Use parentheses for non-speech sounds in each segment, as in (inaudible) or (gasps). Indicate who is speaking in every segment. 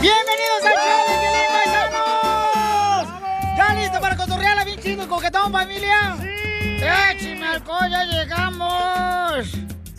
Speaker 1: ¡Bienvenidos al show de Piolín, paisanos! ¿Ya listo para cotorrearla bien chido y coquetón, familia? ¡Sí! ¡Échame alcohol, ya llegamos!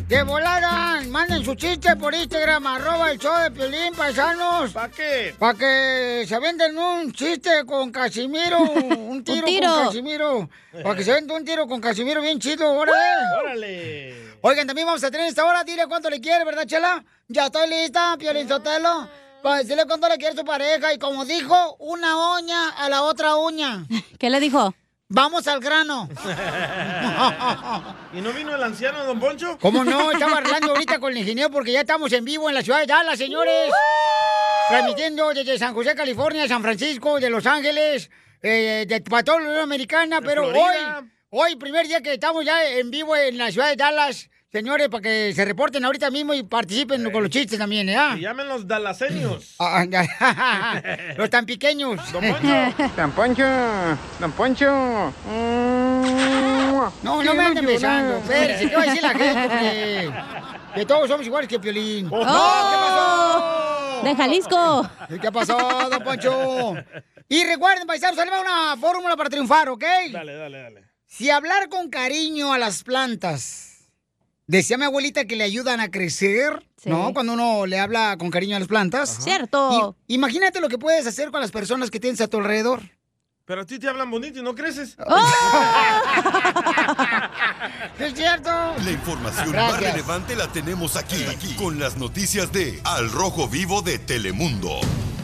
Speaker 1: De volada, manden su chiste por Instagram, arroba el show de Piolín, paisanos. ¿Para qué? Para que se venden un chiste con Casimiro, (laughs) un tiro,
Speaker 2: tiro.
Speaker 1: con Casimiro. Para que se venda un tiro con Casimiro bien chido, órale.
Speaker 3: ¡Órale!
Speaker 1: Oigan, también vamos a tener esta hora, dile cuánto le quiere, ¿verdad, Chela? Ya estoy lista, Piolín Sotelo. Para decirle cuánto le quiere su pareja. Y como dijo, una uña a la otra uña. (laughs)
Speaker 2: ¿Qué le dijo?
Speaker 1: Vamos al grano. (laughs)
Speaker 3: ¿Y no vino el anciano, don Poncho?
Speaker 1: ¿Cómo no? (laughs) Estaba hablando ahorita con el ingeniero porque ya estamos en vivo en la ciudad de Dallas, señores. Transmitiendo desde San José, California, San Francisco, de Los Ángeles, eh, de, para toda la Unión Americana. Pero hoy, hoy, primer día que estamos ya en vivo en la ciudad de Dallas, señores, para que se reporten ahorita mismo y participen con los chistes también, ¿eh?
Speaker 3: Se llamen los dalaseños. (laughs)
Speaker 1: Ah, (laughs) los tan pequeños. (laughs)
Speaker 3: Don Poncho.
Speaker 4: Don Poncho, Don Poncho.
Speaker 1: No, no me anden besando. Espérese, ¿qué va a decir la gente? Que todos somos iguales que Piolín.
Speaker 2: ¡Oh!
Speaker 1: No, ¿qué pasó?
Speaker 2: De Jalisco.
Speaker 1: ¿Qué pasó, don Poncho? Y recuerden, paisanos, sale una fórmula para triunfar, ¿ok?
Speaker 3: Dale, dale, dale.
Speaker 1: Si hablar con cariño a las plantas, decía mi abuelita que le ayudan a crecer,
Speaker 2: Sí.
Speaker 1: ¿no? Cuando uno le habla con cariño a las plantas.
Speaker 2: Cierto.
Speaker 1: Y- imagínate lo que puedes hacer con las personas que tienes a tu alrededor.
Speaker 3: Pero a ti te hablan bonito y no creces. (laughs)
Speaker 1: ¿Es cierto?
Speaker 5: La información
Speaker 1: Gracias.
Speaker 5: más relevante la tenemos aquí, aquí, con las noticias de Al Rojo Vivo de Telemundo.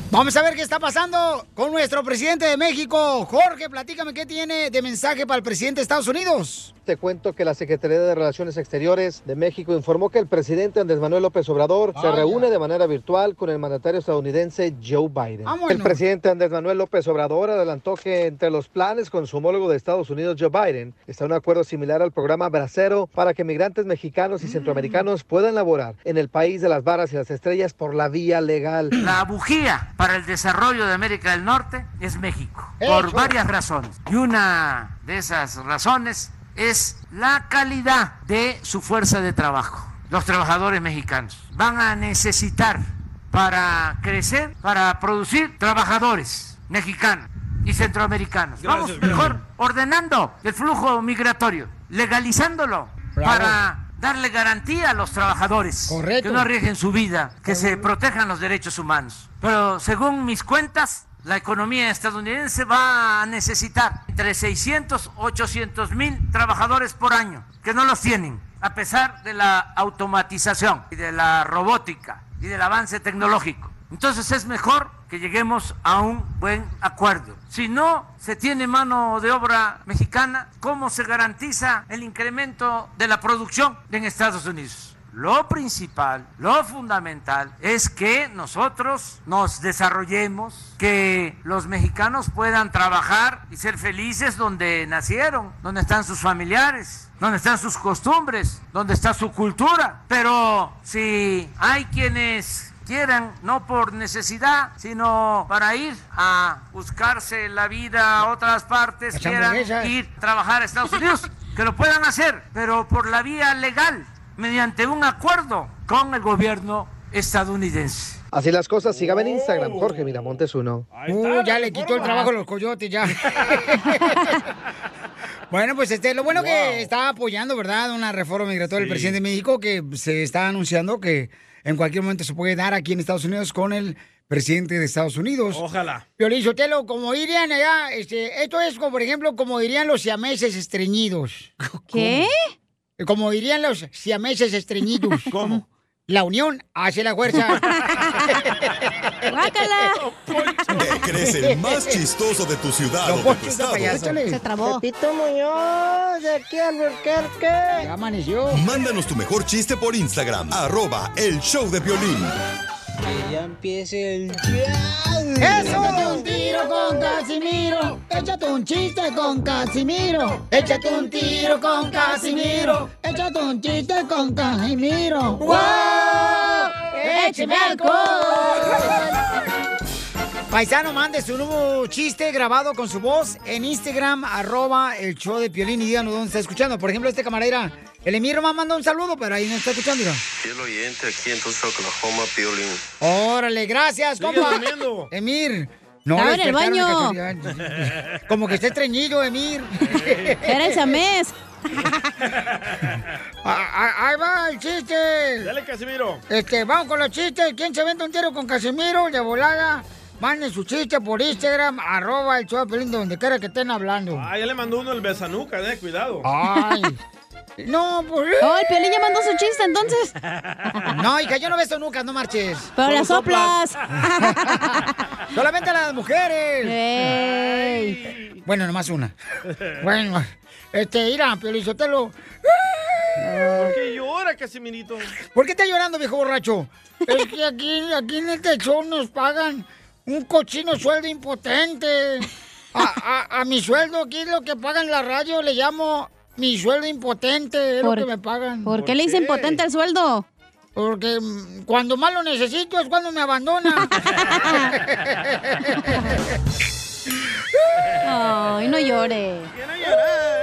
Speaker 1: Vamos a ver qué está pasando con nuestro presidente de México. Jorge, platícame qué tiene de mensaje para el presidente de Estados Unidos.
Speaker 6: Te cuento que la Secretaría de Relaciones Exteriores de México informó que el presidente Andrés Manuel López Obrador se
Speaker 1: Ah,
Speaker 6: reúne de manera virtual con el mandatario estadounidense Joe Biden.
Speaker 1: Vámonos.
Speaker 6: El presidente Andrés Manuel López Obrador adelantó que entre los planes con su homólogo de Estados Unidos, Joe Biden, está un acuerdo similar al programa Bracero para que migrantes mexicanos y centroamericanos puedan laborar en el país de las varas y las estrellas por la vía legal.
Speaker 7: La bujía para el desarrollo de América del Norte es México, por varias razones. Y una de esas razones es la calidad de su fuerza de trabajo. Los trabajadores mexicanos van a necesitar para crecer, para producir trabajadores mexicanos y centroamericanos. Vamos mejor ordenando el flujo migratorio, legalizándolo
Speaker 1: Bravo.
Speaker 7: para darle garantía a los trabajadores
Speaker 1: Correcto.
Speaker 7: que no arriesguen su vida, que se protejan los derechos humanos. Pero según mis cuentas, la economía estadounidense va a necesitar entre 600 800 mil trabajadores por año, que no los tienen, a pesar de la automatización y de la robótica y del avance tecnológico. Entonces es mejor que lleguemos a un buen acuerdo. Si no se tiene mano de obra mexicana, ¿cómo se garantiza el incremento de la producción en Estados Unidos? Lo principal, lo fundamental es que nosotros nos desarrollemos, que los mexicanos puedan trabajar y ser felices donde nacieron, donde están sus familiares, donde están sus costumbres, donde está su cultura. Pero si hay quienes quieran, no por necesidad, sino para ir a buscarse la vida a otras partes,
Speaker 1: Las
Speaker 7: quieran ir a trabajar a Estados Unidos, (laughs) que lo puedan hacer, pero por la vía legal, mediante un acuerdo con el gobierno estadounidense.
Speaker 6: Así las cosas, sígame en Instagram, Jorge Miramontes uno.
Speaker 1: Uh, ya le quitó el trabajo a los coyotes, ya. (laughs) Bueno, pues este, lo bueno que está apoyando, ¿verdad? Una reforma migratoria del
Speaker 3: Sí.
Speaker 1: presidente de México que se está anunciando que en cualquier momento se puede dar aquí en Estados Unidos con el presidente de Estados Unidos.
Speaker 3: Ojalá.
Speaker 1: Piolín Sotelo, como dirían allá, este, esto es como, por ejemplo, como dirían los siameses estreñidos.
Speaker 2: ¿Qué?
Speaker 1: Como dirían los siameses estreñidos. (laughs)
Speaker 3: ¿Cómo?
Speaker 1: La unión hace la fuerza. (laughs)
Speaker 2: ¡Guácala! (laughs)
Speaker 5: ¿Te crees el más (laughs) chistoso de tu ciudad
Speaker 1: Don
Speaker 5: o de tu
Speaker 1: es
Speaker 5: estado?
Speaker 1: payaso.
Speaker 2: Se trabó.
Speaker 1: Pepito Muñoz, de aquí al Ya amaneció.
Speaker 5: Mándanos tu mejor chiste por Instagram, arroba el show de violín.
Speaker 4: Ya empiece el
Speaker 1: Échate un tiro con Casimiro. Échate un chiste con Casimiro. Échate un tiro con Casimiro. Échate un chiste con Casimiro. ¡Wow! ¡Échame alcohol! Paisano, mande su nuevo chiste grabado con su voz en Instagram, arroba el show de Piolín y díganos dónde está escuchando. Por ejemplo, este camarera, el Emir me manda un saludo, pero ahí no está escuchando. mira.
Speaker 8: Fiel oyente aquí en Tulsa, Oklahoma, Piolín.
Speaker 1: Órale, gracias, compa. Emir. No,
Speaker 2: en el baño.
Speaker 1: Como que está estreñido, Emir. (laughs)
Speaker 2: Era el samés. (laughs)
Speaker 1: Ah, ah, Ahí va el chiste.
Speaker 3: Dale, Casimiro.
Speaker 1: Este, vamos con los chistes. ¿Quién se vende un tiro con Casimiro de volada? Manden su chiste por Instagram, arroba el show de donde quiera que estén hablando.
Speaker 3: Ah, ya le mandó uno el besanuca, eh, cuidado.
Speaker 1: Ay. (laughs) No, pues.
Speaker 2: Oh, el Piolín ya mandó su chiste, entonces. (laughs)
Speaker 1: No, hija, yo no beso nunca, no marches.
Speaker 2: Pero las soplas. (laughs)
Speaker 1: Solamente a las mujeres.
Speaker 2: Ey.
Speaker 1: Bueno, nomás una. Bueno, este, mira, Piolizotelo.
Speaker 3: ¿Por qué llora, Casimirito?
Speaker 1: ¿Por qué estás llorando, viejo borracho? Es que aquí, aquí en este show nos pagan un cochino sueldo impotente. A, a- a mi sueldo aquí lo que pagan en la radio le llamo mi sueldo impotente, es lo
Speaker 2: Por-
Speaker 1: que me pagan.
Speaker 2: ¿Por qué le hice impotente el sueldo?
Speaker 1: Porque cuando más lo necesito es cuando me abandona. (laughs)
Speaker 2: Ay, no llore.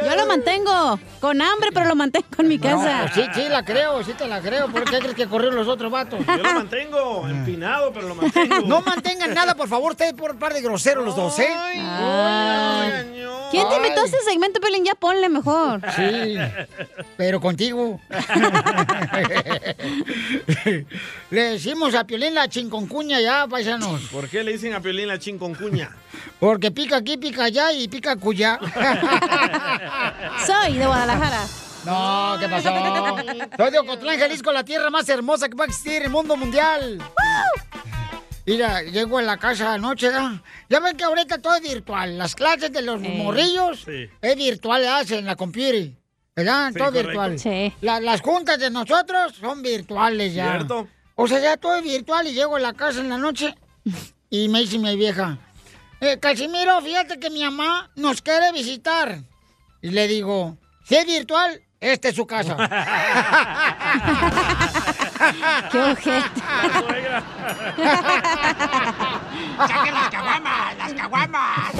Speaker 2: Yo lo mantengo. Con hambre, pero lo mantengo en mi casa.
Speaker 1: pues sí, sí, la creo, sí te la creo. ¿Por qué crees que corrieron los otros vatos?
Speaker 3: Yo lo mantengo empinado, pero lo mantengo.
Speaker 1: No mantengan nada, por favor, ustedes por par de groseros los dos, ¿eh?
Speaker 3: Ay,
Speaker 2: Ay.
Speaker 3: regañó.
Speaker 2: ¿Quién te invitó a
Speaker 1: Ay.
Speaker 2: este segmento, Pelín? Ya ponle mejor.
Speaker 1: Sí, pero contigo. (laughs) Le decimos a Piolín la chinconcuña ya, paisanos.
Speaker 3: ¿Por qué le dicen a Piolín la chinconcuña?
Speaker 1: Porque pica aquí, pica allá y pica cuya. (laughs)
Speaker 2: Soy de Guadalajara.
Speaker 1: No, ¿qué pasó? (laughs) Soy de Ocotlán, Jalisco, la tierra más hermosa que va a existir en el mundo mundial. Mira, llego a la casa anoche, ¿verdad? Ya ven que ahorita todo es virtual. Las clases de los
Speaker 2: Eh.
Speaker 1: morrillos
Speaker 3: Sí.
Speaker 1: es virtual, hacen la computer. ¿Verdad?
Speaker 3: Sí,
Speaker 1: todo
Speaker 3: correcto.
Speaker 1: virtual.
Speaker 2: Sí.
Speaker 1: La- las juntas de nosotros son virtuales ya.
Speaker 3: ¿Cierto?
Speaker 1: O sea, ya todo es virtual y llego a la casa en la noche y me dice mi vieja, eh, Casimiro, fíjate que mi mamá nos quiere visitar. Y le digo, si es virtual, esta es su casa. (laughs)
Speaker 2: Qué
Speaker 3: suegra. (laughs)
Speaker 1: ¡Saquen las caguamas! ¡Las caguamas!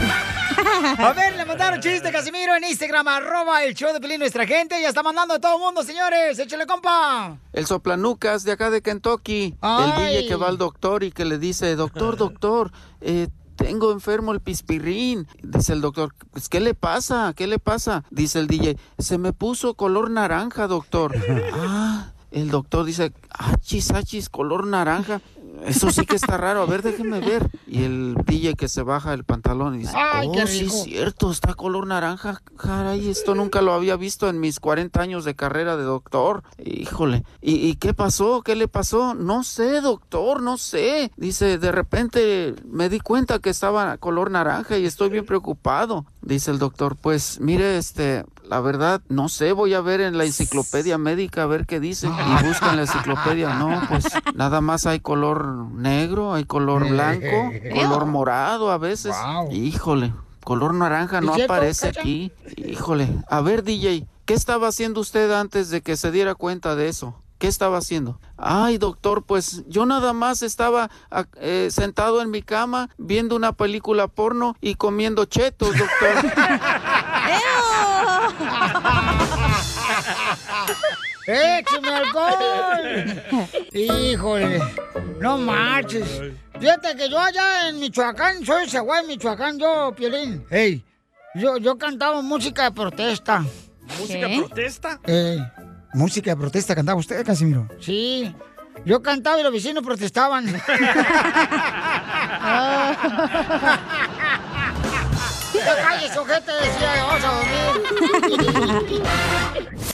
Speaker 1: A ver, le mandaron chiste, Casimiro, en Instagram, arroba el show de Pelín, nuestra gente. Ya está mandando a todo el mundo, señores. Échale, compa.
Speaker 9: El soplanucas de acá de Kentucky.
Speaker 1: Ay.
Speaker 9: El DJ que va al doctor y que le dice, doctor, doctor, eh, tengo enfermo el pispirrín. Dice el doctor, pues, ¿qué le pasa? ¿Qué le pasa? Dice el DJ, se me puso color naranja, doctor. (laughs) ah, el doctor dice, achis, achis, color naranja. Eso sí que está raro, a ver, déjeme ver. Y el DJ que se baja el pantalón y dice,
Speaker 1: Ay,
Speaker 9: oh, sí es cierto, está color naranja. Caray, esto nunca lo había visto en mis 40 años de carrera de doctor. Híjole, ¿y, y qué pasó? ¿Qué le pasó? No sé, doctor, no sé. Dice, de repente me di cuenta que estaba color naranja y estoy bien preocupado. Dice el doctor, pues mire, este, la verdad, no sé, voy a ver en la enciclopedia médica a ver qué dice. Y busca en la enciclopedia, no, pues nada más hay color negro, hay color blanco, color morado a veces.
Speaker 1: Wow.
Speaker 9: Híjole, color naranja
Speaker 1: ¿Es
Speaker 9: no aparece aquí. Híjole, a ver DJ, ¿qué estaba haciendo usted antes de que se diera cuenta de eso? ¿Qué estaba haciendo? Ay, doctor, pues yo nada más estaba ah, eh, sentado en mi cama viendo una película porno y comiendo chetos, doctor. (laughs)
Speaker 1: ¡Écheme alcohol! Híjole, no marches. Fíjate que yo allá en Michoacán, soy Zaguay, Michoacán, yo, Piolín. ¡Ey! Yo, yo cantaba música de protesta.
Speaker 3: ¿Música
Speaker 2: ¿Qué?
Speaker 3: protesta?
Speaker 1: Eh, música de protesta cantaba usted, Casimiro. Sí. Yo cantaba y los vecinos protestaban. (laughs) (laughs) ¡Ya cállese, ojete! Decía, vamos a dormir. (laughs)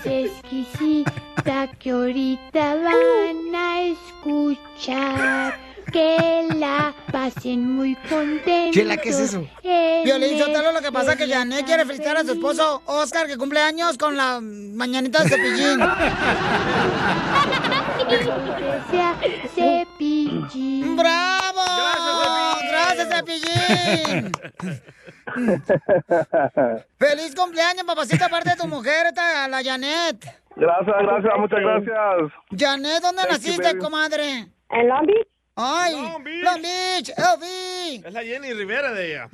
Speaker 10: más exquisita que ahorita van a escuchar. Que la pasen muy contentos.
Speaker 1: Chela, ¿qué es eso? Violín Sotelo, lo que pasa es que Janet quiere felicitar a su esposo Oscar, que cumple años con la mañanita de cepillín. (laughs)
Speaker 10: sea cepillín.
Speaker 1: ¡Bravo! ¡Gracias, Cepillín! (laughs) (laughs) ¡Feliz cumpleaños, papacita, aparte de tu mujer, esta, la Janet!
Speaker 11: Gracias, gracias, muchas gracias.
Speaker 1: Janet, ¿dónde
Speaker 11: Thank you,
Speaker 1: naciste, comadre?
Speaker 12: ¿En Long Beach?
Speaker 1: ¡Ay!
Speaker 3: Long Beach.
Speaker 1: Long Beach, LB.
Speaker 3: Es la Jenny Rivera de ella.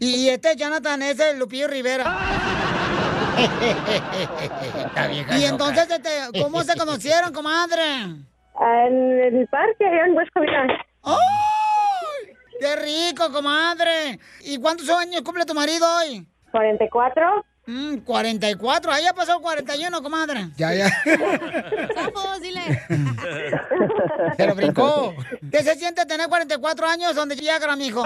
Speaker 1: Y este Jonathan es el Lupillo Rivera. y entonces, este, ¿cómo se conocieron, comadre?
Speaker 12: En el parque, allá en West Covina.
Speaker 1: ¡Ay! ¡Qué rico, comadre! ¿Y cuántos años cumple tu marido hoy?
Speaker 12: 44.
Speaker 1: Mm, 44. Ahí ya pasó el 41, comadre. Ya, ya.
Speaker 2: ¡Sapos, dile! (laughs)
Speaker 1: Se lo brincó. ¿Qué se siente tener 44 años donde llega, mijo?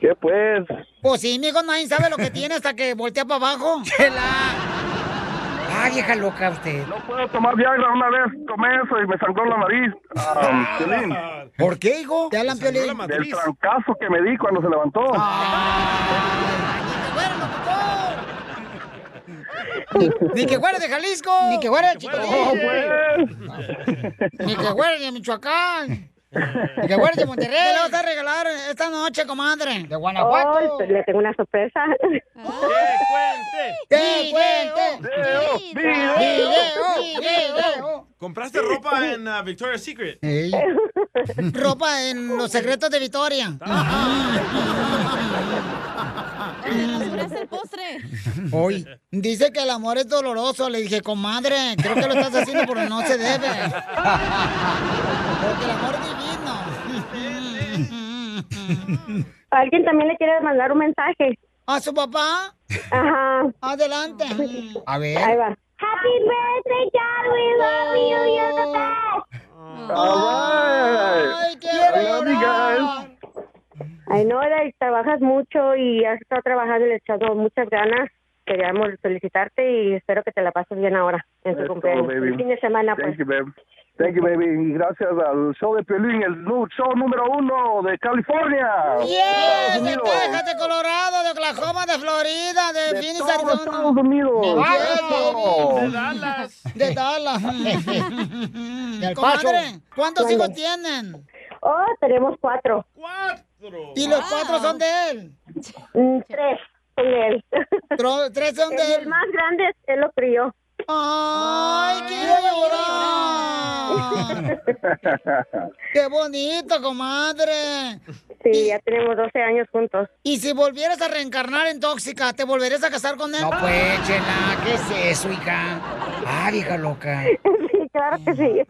Speaker 11: ¿Qué pues?
Speaker 1: Pues sí, mijo, nadie sabe lo que tiene hasta que voltea para abajo. (laughs) ¡Chela! Ah, vieja loca usted.
Speaker 11: No puedo tomar Viagra una vez, tomé eso y me sangró la nariz. Ah, Piolín,
Speaker 1: ¿Por qué, hijo? ¿Te hablan, Piolín?
Speaker 11: del trancazo que me di cuando se levantó.
Speaker 1: Ni que fuera de Jalisco. Ni que fuera de Chicotín.
Speaker 11: pues.
Speaker 1: Ni que fuera de Michoacán. Que fuera de Monterrey. ¿Qué le vas a regalar esta noche, comadre? De Guanajuato.
Speaker 12: Oh, le tengo una sorpresa.
Speaker 1: ¡Que cuente!
Speaker 3: Video,
Speaker 1: ¡Video! ¡Video!
Speaker 3: ¿Compraste ropa en uh, Victoria's Secret?
Speaker 1: Ey. (laughs) Ropa en los secretos de Victoria.
Speaker 2: ¡Basuraste el postre!
Speaker 1: Hoy dice que el amor es doloroso. Le dije, comadre, creo que lo estás haciendo porque no se debe. (laughs) Porque el amor divino. (laughs)
Speaker 12: Alguien también le quiere mandar un mensaje.
Speaker 1: ¿A su papá?
Speaker 12: Ajá.
Speaker 1: Adelante. A ver.
Speaker 12: Ahí va. Happy birthday, Dad. We love you. You're the best.
Speaker 1: Ay, quiero llorar.
Speaker 12: Ay, no, Eda, y trabajas mucho y has estado trabajando y le has echado muchas ganas. Queríamos felicitarte y espero que te la pases bien ahora en tu cumpleaños.
Speaker 11: baby.
Speaker 12: El fin de semana, pues.
Speaker 11: Thank you, baby. Thank you, baby. Y gracias al show de Piolín, el show número uno de California.
Speaker 1: Yes, de. Texas, de Colorado, de Oklahoma, de Florida, de,
Speaker 11: De
Speaker 1: Phoenix, Arizona.
Speaker 11: Estados Unidos. Eso.
Speaker 1: baby.
Speaker 3: De Dallas.
Speaker 1: De Dallas. (laughs) (laughs)
Speaker 12: Del
Speaker 1: Comadre. ¿cuántos hijos tienen?
Speaker 12: Oh, tenemos cuatro.
Speaker 3: ¡Cuatro!
Speaker 1: ¿Y los cuatro son de él?
Speaker 12: Mm, Tres son de él.
Speaker 1: ¿Tres son de
Speaker 12: El,
Speaker 1: él?
Speaker 12: más grande, él lo crió.
Speaker 1: ¡Ay, quiero llorar! ¡Qué bonito, comadre!
Speaker 12: Sí, ya tenemos 12 años juntos.
Speaker 1: Y si volvieras a reencarnar en tóxica, ¿te volverías a casar con él? No, pues, chela, ¿qué es eso, hija? Ah, vieja loca. (laughs)
Speaker 12: Sí, claro que sí.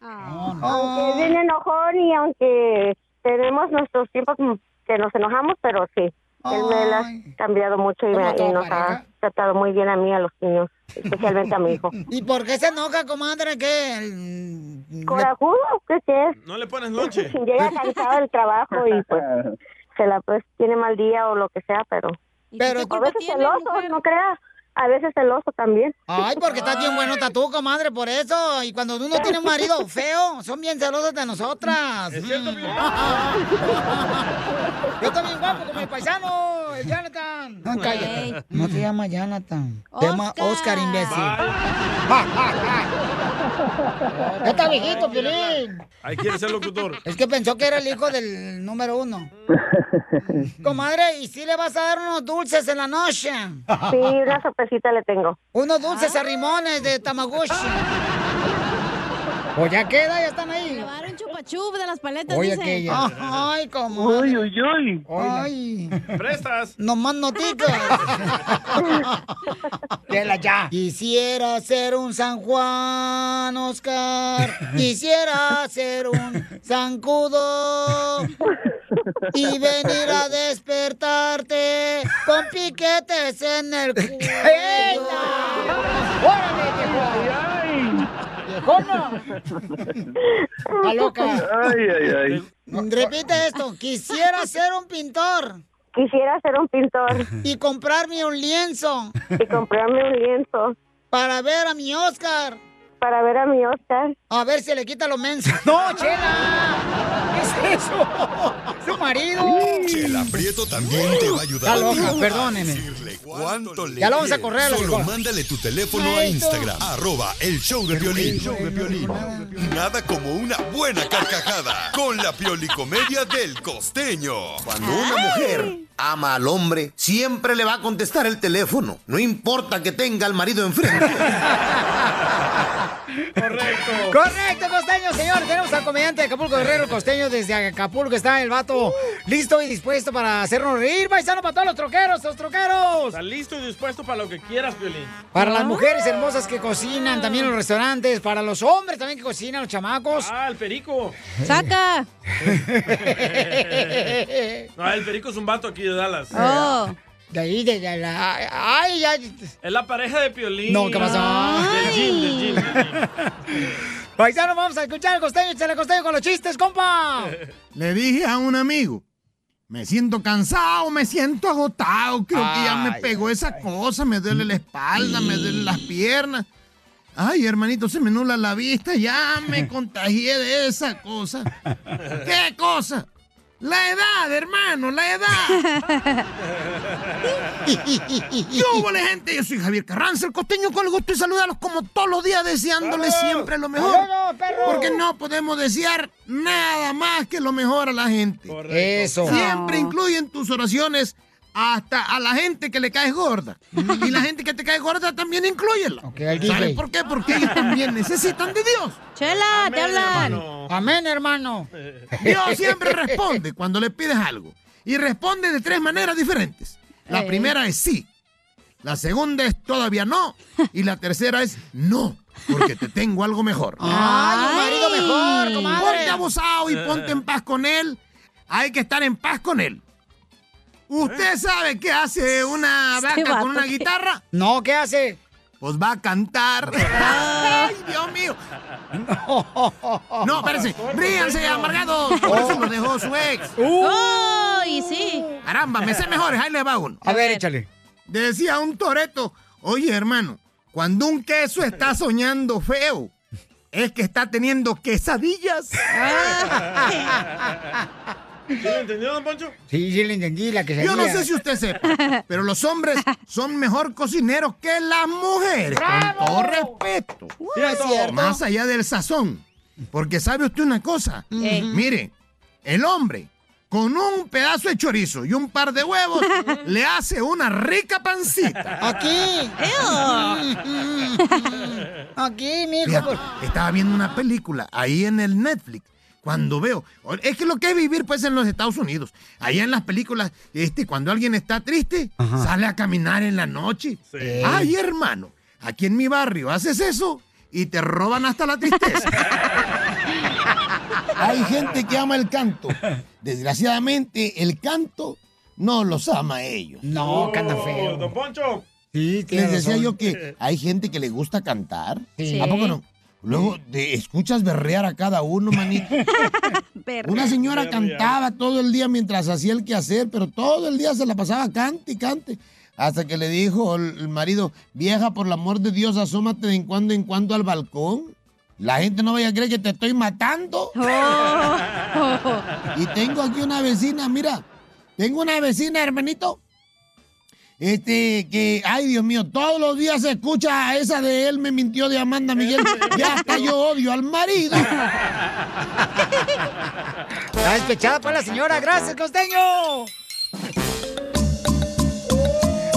Speaker 12: Aunque es bien enojón y aunque tenemos nuestros tiempos que nos enojamos, pero sí. Él me la ha cambiado mucho y, me- y nos
Speaker 1: pareja.
Speaker 12: ha tratado muy bien a mí, a los niños, especialmente a mi hijo. (laughs)
Speaker 1: ¿Y por qué se enoja, comadre? ¿Qué? El-
Speaker 12: Corajudo, ¿qué es?
Speaker 3: ¿No le pones lonche? (laughs)
Speaker 12: Llega cansado del trabajo y pues se la pues tiene mal día o lo que sea, pero...
Speaker 1: Pero
Speaker 12: a veces celoso, no creas. A veces celoso también.
Speaker 1: Ay, porque estás bien bueno tú, comadre, por eso. Y cuando uno tiene un marido (laughs) feo, son bien celosos de nosotras.
Speaker 3: ¿Es cierto,
Speaker 1: Mm. (laughs) Yo también guapo como el paisano. el Jonathan.
Speaker 11: No, cállate. No te llama Jonathan. Te llama Oscar, imbécil.
Speaker 1: Ya está viejito, Piolín.
Speaker 3: Ahí quiere ser locutor. (laughs)
Speaker 11: Es que pensó que era el hijo del número uno. Comadre, ¿y si le vas a dar unos dulces en la noche?
Speaker 12: Sí, una sopecita le tengo.
Speaker 11: Unos dulces a rimones de Tamaguchi. (laughs)
Speaker 1: Pues ya queda, ya están ahí.
Speaker 2: Llevar un chupachup de las paletas,
Speaker 1: Oye,
Speaker 2: dice.
Speaker 1: aquella.
Speaker 11: Ay, comadre.
Speaker 13: Uy, uy, uy.
Speaker 11: Ay.
Speaker 3: Prestas.
Speaker 11: No más noticas. (laughs)
Speaker 1: Dela ya.
Speaker 11: Quisiera ser un San Juan, Oscar. Quisiera ser un zancudo. Y venir a despertarte con piquetes en el (laughs) cuello.
Speaker 1: ¡Órale, viejo! ¡Viejona! Está loca.
Speaker 13: Ay, ay, ay.
Speaker 11: Repite esto. Quisiera ser un pintor.
Speaker 12: Quisiera ser un pintor
Speaker 11: Y comprarme un lienzo.
Speaker 12: y comprarme un lienzo
Speaker 11: Para ver a mi Oscar.
Speaker 12: Para ver a mi Oscar.
Speaker 11: A ver si le quita lo menso. (laughs)
Speaker 1: ¡No, Chela! ¿Qué es eso? (laughs) ¡Su marido!
Speaker 5: Chela Prieto también te va a ayudar.
Speaker 1: Está loca,
Speaker 5: cuánto le
Speaker 1: Ya la vamos a correr a la
Speaker 5: Solo mándale tu teléfono a. Instagram, arroba el show de Piolín. Nada como una buena carcajada con la piolicomedia del costeño.
Speaker 14: Cuando una mujer ama al hombre, siempre le va a contestar el teléfono. No importa que tenga al marido enfrente. (laughs)
Speaker 3: Correcto.
Speaker 1: Correcto, costeño, señor. Tenemos al comediante de Acapulco Guerrero, el costeño desde Acapulco. Está el vato listo y dispuesto para hacernos reír. Paisano para todos los troqueros, los troqueros.
Speaker 3: Está listo y dispuesto para lo que quieras, Piolín.
Speaker 1: Para las mujeres hermosas que cocinan también en los restaurantes. Para los hombres también que cocinan, los chamacos.
Speaker 3: Ah, el perico.
Speaker 2: ¡Saca! (laughs) (laughs)
Speaker 3: No, el perico es un vato aquí de Dallas.
Speaker 2: Oh.
Speaker 1: De ahí, de, de la... ¡Ay, ya!
Speaker 3: Es la pareja de Piolín.
Speaker 1: No, ¿qué pasó?
Speaker 3: Del gym, del gym, del gym. (laughs)
Speaker 1: Paisano, vamos a escuchar al costeño. Échale costeño con los chistes, compa. (laughs)
Speaker 15: Le dije a un amigo, me siento cansado, me siento agotado, creo que ya me
Speaker 1: Ay,
Speaker 15: pegó esa cosa, me duele la espalda, me duelen las piernas. Ay, hermanito, se me nula la vista, ya me (laughs) contagié de esa cosa. ¿Qué cosa? La edad, hermano, la edad. (laughs) ¿Qué hubo, la gente? Yo soy Javier Carranza, el costeño con el gusto de saludarlos como todos los días, deseándoles siempre lo mejor.
Speaker 1: ¡Saludos, perro!
Speaker 15: Porque no podemos desear nada más que lo mejor a la gente.
Speaker 1: Eso.
Speaker 15: Siempre incluye en tus oraciones hasta a la gente que le caes gorda. Y la gente que te cae gorda también incluyela.
Speaker 1: DJ.
Speaker 15: ¿Sabes por qué? Porque ellos también necesitan de Dios.
Speaker 2: Chela, te hablan.
Speaker 1: Amén, hermano. (laughs)
Speaker 15: Dios siempre responde cuando le pides algo. Y responde de tres maneras diferentes. La
Speaker 2: Ey.
Speaker 15: primera es sí. La segunda es todavía no. Y la tercera es no. Porque te tengo algo mejor.
Speaker 1: ¡Ay, un marido mejor, comadre!
Speaker 15: Ponte abusado y ponte en paz con él. Hay que estar en paz con él. ¿Usted sabe qué hace una (laughs) vaca con una
Speaker 1: que-
Speaker 15: guitarra?
Speaker 1: No, ¿qué hace?
Speaker 15: Pues va a cantar. (laughs) ¡Ay, Dios mío! No, espérense. Ríanse, amargados. Por eso lo dejó su ex.
Speaker 2: ¡Oh! Y sí.
Speaker 15: Caramba, me sé mejores. Ahí le va uno.
Speaker 1: A ver, échale.
Speaker 15: Decía un toreto, oye hermano, cuando un queso está soñando feo, es que está teniendo quesadillas. (laughs)
Speaker 3: ¿Sí lo entendió, don Poncho?
Speaker 1: Sí, sí, le entendí la que
Speaker 15: Yo no sé si usted sepa, (laughs) pero los hombres son mejor cocineros que las mujeres, con todo respeto.
Speaker 3: Cierto.
Speaker 15: Más allá del sazón. Porque sabe usted una cosa.
Speaker 2: ¿Qué?
Speaker 15: Mire, el hombre con un pedazo de chorizo y un par de huevos (laughs) le hace una rica pancita.
Speaker 1: Aquí. (laughs) Aquí, mijo.
Speaker 15: Fíjate, estaba viendo una película ahí en el Netflix. Cuando veo, es que lo que es vivir pues en los Estados Unidos, allá en las películas, este, cuando alguien está triste, sale a caminar en la noche. Ay, hermano, aquí en mi barrio haces eso y te roban hasta la tristeza. (laughs) Hay gente que ama el canto. Desgraciadamente, el canto no los ama a ellos.
Speaker 1: No, canta feo.
Speaker 3: Don Poncho.
Speaker 1: Sí,
Speaker 15: Les decía
Speaker 1: razón.
Speaker 15: yo que (laughs) hay gente que le gusta cantar.
Speaker 1: Sí.
Speaker 15: ¿A poco no? Luego te escuchas berrear a cada uno, manito. (laughs) Una señora cantaba todo el día mientras hacía el quehacer, pero todo el día se la pasaba cante y cante. Hasta que le dijo el marido, vieja, por el amor de Dios, asómate de en cuando en cuando al balcón. La gente no vaya a creer que te estoy matando. (laughs) Y tengo aquí una vecina, mira. Tengo una vecina, hermanito,
Speaker 16: este, que, ay Dios mío, todos los días se escucha a esa de él me mintió de Amanda Miguel. Ya hasta yo odio al marido. (laughs)
Speaker 1: Está despechada para la señora. Gracias, costeño.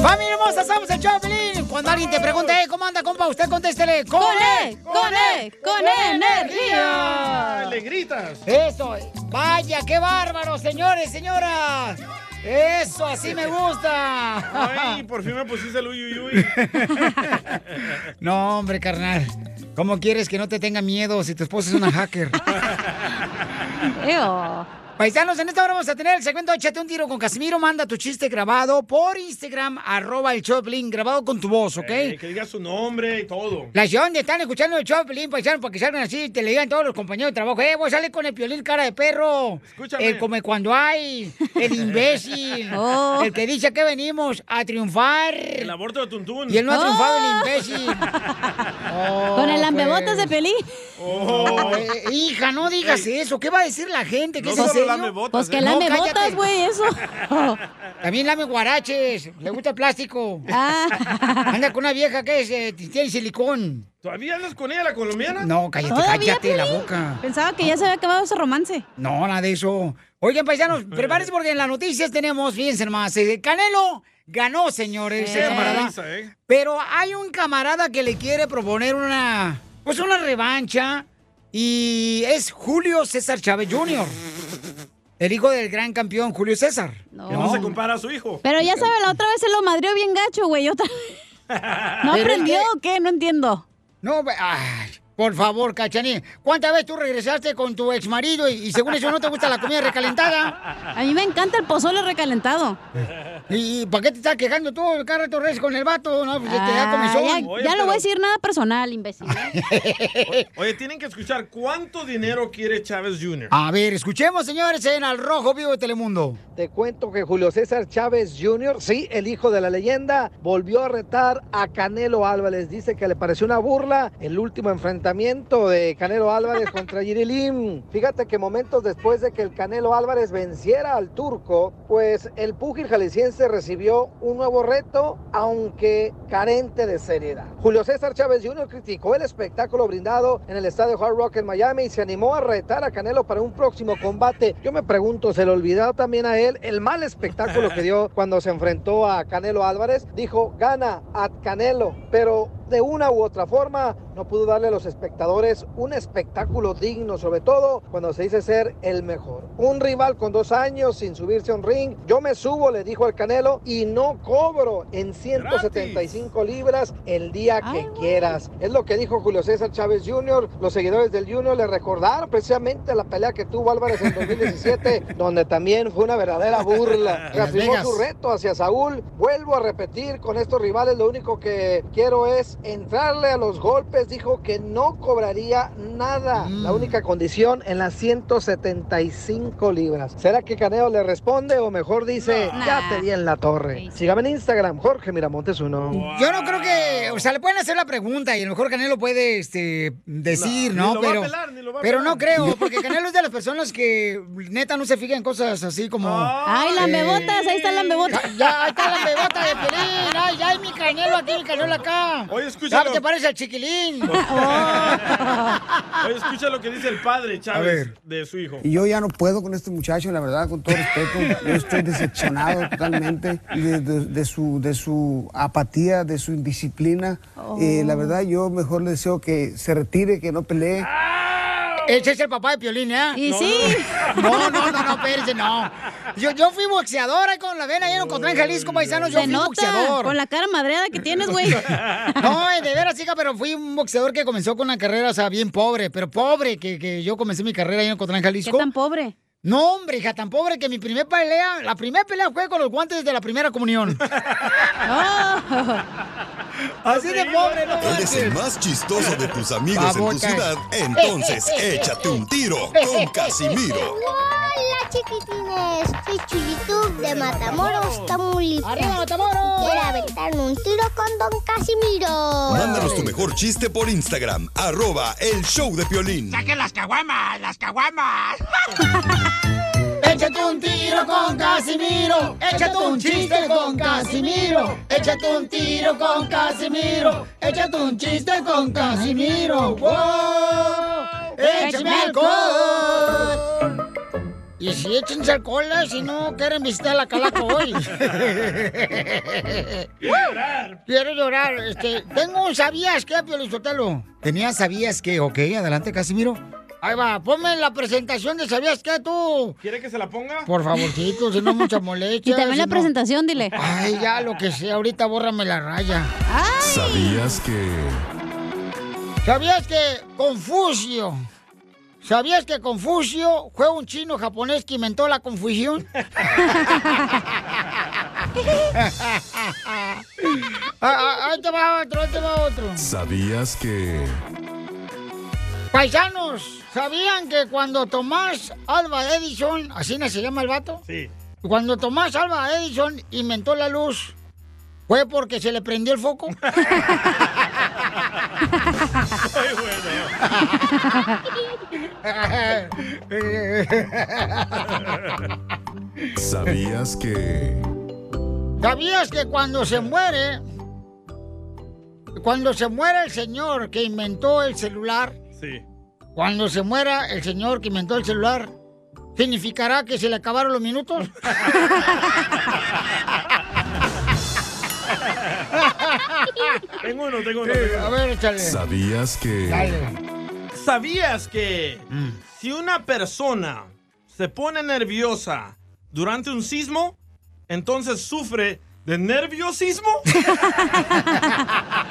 Speaker 1: Familia hermosa, somos el Choplin. Cuando alguien te pregunte, "Eh, ¿cómo anda, compa? Usted contéstele, ¡con E! ¡Con E! ¡Con energía!
Speaker 3: Le gritas.
Speaker 1: Eso. Vaya, qué bárbaro, señores, señoras. Eso, así me gusta.
Speaker 3: Ay, por fin me pusiste el uyuyuy. (laughs)
Speaker 1: No, hombre, carnal. ¿Cómo quieres que no te tenga miedo si tu esposa es una hacker? (laughs) Paisanos, en esta hora vamos a tener el segmento Échate un tiro con Casimiro. Manda tu chiste grabado por Instagram, arroba el Choplin, grabado con tu voz, ¿ok?
Speaker 3: Eh, que diga su nombre y todo.
Speaker 1: La ciudad donde están escuchando el Choplin, paisanos, para que salgan así y te le digan todos los compañeros de trabajo. Eh, vos sale con el piolín cara de perro.
Speaker 3: Escúchame.
Speaker 1: El come cuando hay. El (laughs) imbécil.
Speaker 2: Oh.
Speaker 1: El que dice que venimos a triunfar.
Speaker 3: El aborto de Tuntún.
Speaker 1: Y él no ha triunfado,
Speaker 2: Oh.
Speaker 1: el imbécil. (laughs)
Speaker 2: Con el
Speaker 1: Oh,
Speaker 2: lambebotas
Speaker 1: pues.
Speaker 2: de pelín.
Speaker 3: Oh.
Speaker 1: Eh, hija, no digas eso. ¿Qué va a decir la gente? ¿Qué
Speaker 3: No
Speaker 1: es serio?
Speaker 3: lamebotas,
Speaker 2: Pues que
Speaker 3: ¿eh?
Speaker 2: lame
Speaker 1: cállate.
Speaker 2: botas, güey, eso. (laughs)
Speaker 1: También lame guaraches. Le gusta el plástico.
Speaker 2: Ah.
Speaker 1: Anda con una vieja que es, eh, tiene silicón.
Speaker 3: ¿Todavía andas con ella, la colombiana?
Speaker 1: No, cállate, cállate la boca.
Speaker 2: Pensaba que ya se había acabado ese romance.
Speaker 1: No, nada de eso. Oigan, paisanos, (laughs) prepárense porque en las noticias tenemos, fíjense más, eh, Canelo ganó, señores,
Speaker 2: Sí.
Speaker 1: camarada.
Speaker 3: ¿eh?
Speaker 1: Pero hay un camarada que le quiere proponer una, pues una revancha y es Julio César Chávez Jr., el hijo del gran campeón Julio César.
Speaker 2: No.
Speaker 3: Que no se compara a su hijo.
Speaker 2: Pero ya sabe, la otra vez se lo madrió bien gacho, güey. Otra... ¿No aprendió o qué? No entiendo.
Speaker 1: No, ay, por favor, Cachanía. ¿Cuántas veces tú regresaste con tu ex marido y, y según eso no te gusta la comida recalentada?
Speaker 2: A mí me encanta el pozole recalentado.
Speaker 1: ¿Y para qué te estás quejando tú? Cada rato regresas con el vato, ¿no? Pues te da
Speaker 2: Ah,
Speaker 1: comezón.
Speaker 2: ya
Speaker 3: Oye,
Speaker 2: ya no
Speaker 3: pero-
Speaker 2: voy a decir nada personal, imbécil. ¿eh? (laughs)
Speaker 3: Oye, tienen que escuchar cuánto dinero quiere Chávez Jr.
Speaker 1: A ver, escuchemos, señores, en Al Rojo Vivo de Telemundo.
Speaker 6: Te cuento que Julio César Chávez Jr., sí, el hijo de la leyenda, volvió a retar a Canelo Álvarez. Dice que le pareció una burla el último enfrentamiento de Canelo Álvarez (laughs) contra Yirilim. Fíjate que momentos después de que el Canelo Álvarez venciera al turco, pues el púgil jalisciense recibió un nuevo reto, aunque carente de seriedad. Julio César Chávez Jr. criticó el espectáculo brindado en el estadio Hard Rock en Miami y se animó a retar a Canelo para un próximo combate. Yo me pregunto, ¿se le olvidó también a él el mal espectáculo que dio (laughs) cuando se enfrentó a Canelo Álvarez? Dijo, gana a Canelo, pero de una u otra forma no pudo darle a los espectadores un espectáculo digno, sobre todo cuando se dice ser el mejor. Un rival con dos años sin subirse a un ring, yo me subo, le dijo al Canelo, y no cobro en 175 libras el día que quieras. Es lo que dijo Julio César Chávez Jr. Los seguidores del Junior le recordaron precisamente la pelea que tuvo Álvarez en 2017, (laughs) donde también fue una verdadera burla. Reafirmó su reto hacia Saúl. Vuelvo a repetir con estos rivales, lo único que quiero es entrarle a los golpes. Dijo que no cobraría nada. La única condición en las 175 libras. ¿Será que Caneo le responde o mejor dice, ya te di en la torre? Sígame en Instagram, Jorge Miramontes uno.
Speaker 1: Yo no creo que, o sea, le pueden hacer la pregunta y a lo mejor Canelo puede este, decir,
Speaker 3: No,
Speaker 1: ¿no?
Speaker 3: ni lo va a
Speaker 1: pero
Speaker 3: pelar, ni lo va a
Speaker 1: pero no creo, (laughs) porque Canelo es de las personas que neta no se fijan en cosas así como...
Speaker 2: Ay, lambebotas, ahí está el lambebotas.
Speaker 1: Ya, ahí está la bebota de Pelín. Ay, ya hay mi Canelo aquí, mi Canelo acá.
Speaker 3: Oye, escúchalo.
Speaker 1: Ya te parece al chiquilín. (laughs)
Speaker 3: Oye, escucha lo que dice el padre Chávez de su hijo.
Speaker 17: Y yo ya no puedo con este muchacho, la verdad, con todo respeto. Yo estoy decepcionado totalmente de, de- de su, de su apatía, de su indisciplina. Eh, la verdad, yo mejor le deseo que se retire, que no pelee.
Speaker 1: Ese es el papá de Piolín, ¿eh?
Speaker 2: Y sí.
Speaker 1: No, no, no, no, espérense, no. Yo, yo fui boxeador ahí con la vena, ahí en Ocotlán, en Jalisco, paisanos. Yo
Speaker 2: Se
Speaker 1: fui
Speaker 2: nota
Speaker 1: boxeador.
Speaker 2: con la cara madreada que tienes, güey. (laughs)
Speaker 1: No, eh, de veras, hija, pero fui un boxeador que comenzó con una carrera, o sea, bien pobre, pero pobre, que, que yo comencé mi carrera ahí en Ocotlán,
Speaker 2: ¿Qué
Speaker 1: Jalisco.
Speaker 2: tan pobre?
Speaker 1: No, hombre, hija, tan pobre que mi primer pelea, la primera pelea fue con los guantes de la primera comunión. (laughs) (laughs) Así de pobre, no
Speaker 5: Eres el más chistoso de tus amigos en tu ciudad, entonces (laughs) échate un tiro (laughs) con Casimiro.
Speaker 10: Hola chiquitines, soy Chuyitub de Matamoros, Tamaulipas.
Speaker 1: ¡Arriba, Matamoros!
Speaker 10: Quiero aventarme un tiro con Don Casimiro.
Speaker 5: Mándanos tu mejor chiste por Instagram, arroba el show de Piolín.
Speaker 1: ¡Saquen las caguamas, las caguamas! Échate un tiro con Casimiro. Échate un chiste con Casimiro. Échate un tiro con Casimiro. Échate un chiste con Casimiro. ¡Wow! ¡Échame alcohol! Y si échense alcohol, eh, si no quieren visitar la calaca hoy. (laughs) Quiero llorar. Quiero llorar. Este, tengo un sabías qué, Piolizotelo. ¿Tenía sabías qué? Ok, adelante, Casimiro. Ahí va, ponme la presentación de sabías qué tú.
Speaker 3: ¿Quiere que se la ponga?
Speaker 1: Por favorcito, si no mucha molestia. (laughs)
Speaker 2: Y también la
Speaker 1: no-
Speaker 2: presentación, dile.
Speaker 1: Ay, ya, lo que sea. Ahorita bórrame la raya.
Speaker 17: ¿Sabías que...
Speaker 1: ¿Sabías que Confucio? ¿Sabías que Confucio fue un chino japonés que inventó la confusión? (laughs) Ah, ah, ahí te va otro, ahí te va otro.
Speaker 17: ¿Sabías que...
Speaker 1: Paisanos, ¿sabían que cuando Tomás Alba Edison, así se llama el vato?
Speaker 3: Sí.
Speaker 1: Cuando Tomás Alba Edison inventó la luz, ¿fue porque se le prendió el foco? (laughs) (laughs)
Speaker 17: ¿Sabías que...
Speaker 1: ¿Sabías que cuando se muere, cuando se muere el señor que inventó el celular,
Speaker 3: Sí.
Speaker 1: Cuando se muera el señor que inventó el celular, significará que se le acabaron los minutos? (laughs)
Speaker 3: Tengo uno, tengo uno.
Speaker 1: Sí,
Speaker 3: tengo uno.
Speaker 1: a ver, échale.
Speaker 17: ¿Sabías que...
Speaker 3: ¿Sabías que si una persona se pone nerviosa durante un sismo, entonces sufre de nerviosismo? (laughs)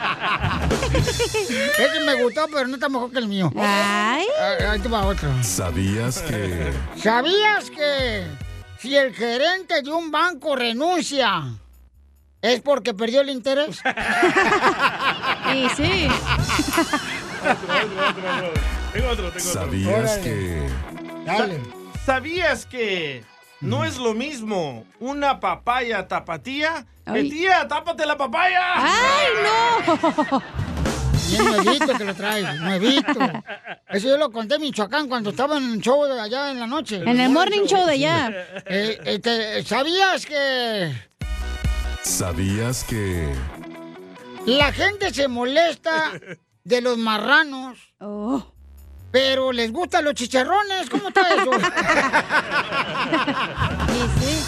Speaker 1: Ese me gustó, pero no está mejor que el mío.
Speaker 2: Ay.
Speaker 1: Ah, Ahí te va otro.
Speaker 17: ¿Sabías que...
Speaker 1: ¿Sabías que si el gerente de un banco renuncia, es porque perdió el interés? (laughs)
Speaker 2: Y sí.
Speaker 3: Tengo otro, tengo otro.
Speaker 17: ¿Sabías que...
Speaker 1: Dale.
Speaker 3: ¿Sabías que no es lo mismo una papaya tapatía que tía, tápate la papaya?
Speaker 2: ¡Ay, no! (laughs)
Speaker 1: Bien nuevito que lo traes, nuevito. Eso yo lo conté en Michoacán cuando estaba en el show de allá en la noche.
Speaker 2: En el morning show de allá.
Speaker 1: Eh, este, ¿Sabías que
Speaker 17: ¿Sabías que...
Speaker 1: la gente se molesta de los marranos,
Speaker 2: Oh.
Speaker 1: pero les gustan los chicharrones? ¿Cómo está eso?
Speaker 2: Y (laughs) sí.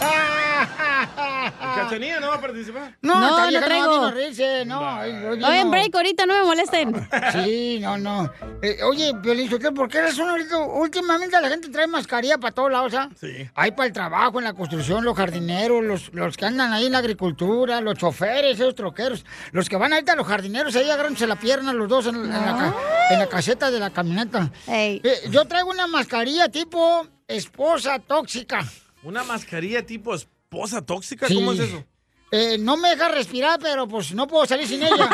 Speaker 2: (laughs)
Speaker 3: ¿Cachanilla no va a participar?
Speaker 1: No,
Speaker 2: No, no traigo.
Speaker 1: No, reírse, no. oye,
Speaker 2: Oye, en
Speaker 1: no.
Speaker 2: break, ahorita no me molesten. (laughs)
Speaker 1: Sí, no, no. Eh, oye, Piolín ¿por qué eres uno ahorita? Últimamente la gente trae mascarilla para todos lados, ¿ah?
Speaker 3: Sí.
Speaker 1: Hay para el trabajo, en la construcción, los jardineros, los, los que andan ahí en la agricultura, los choferes, esos troqueros, los que van ahorita, los jardineros, ahí agarrándose la pierna los dos en, en la, en la caseta de la camioneta.
Speaker 2: Ey.
Speaker 1: Eh, yo traigo una mascarilla tipo esposa tóxica.
Speaker 3: ¿Una mascarilla tipo esposa tóxica?
Speaker 1: Sí.
Speaker 3: ¿Cómo es eso?
Speaker 1: Eh, no me deja respirar, pero pues no puedo salir sin ella.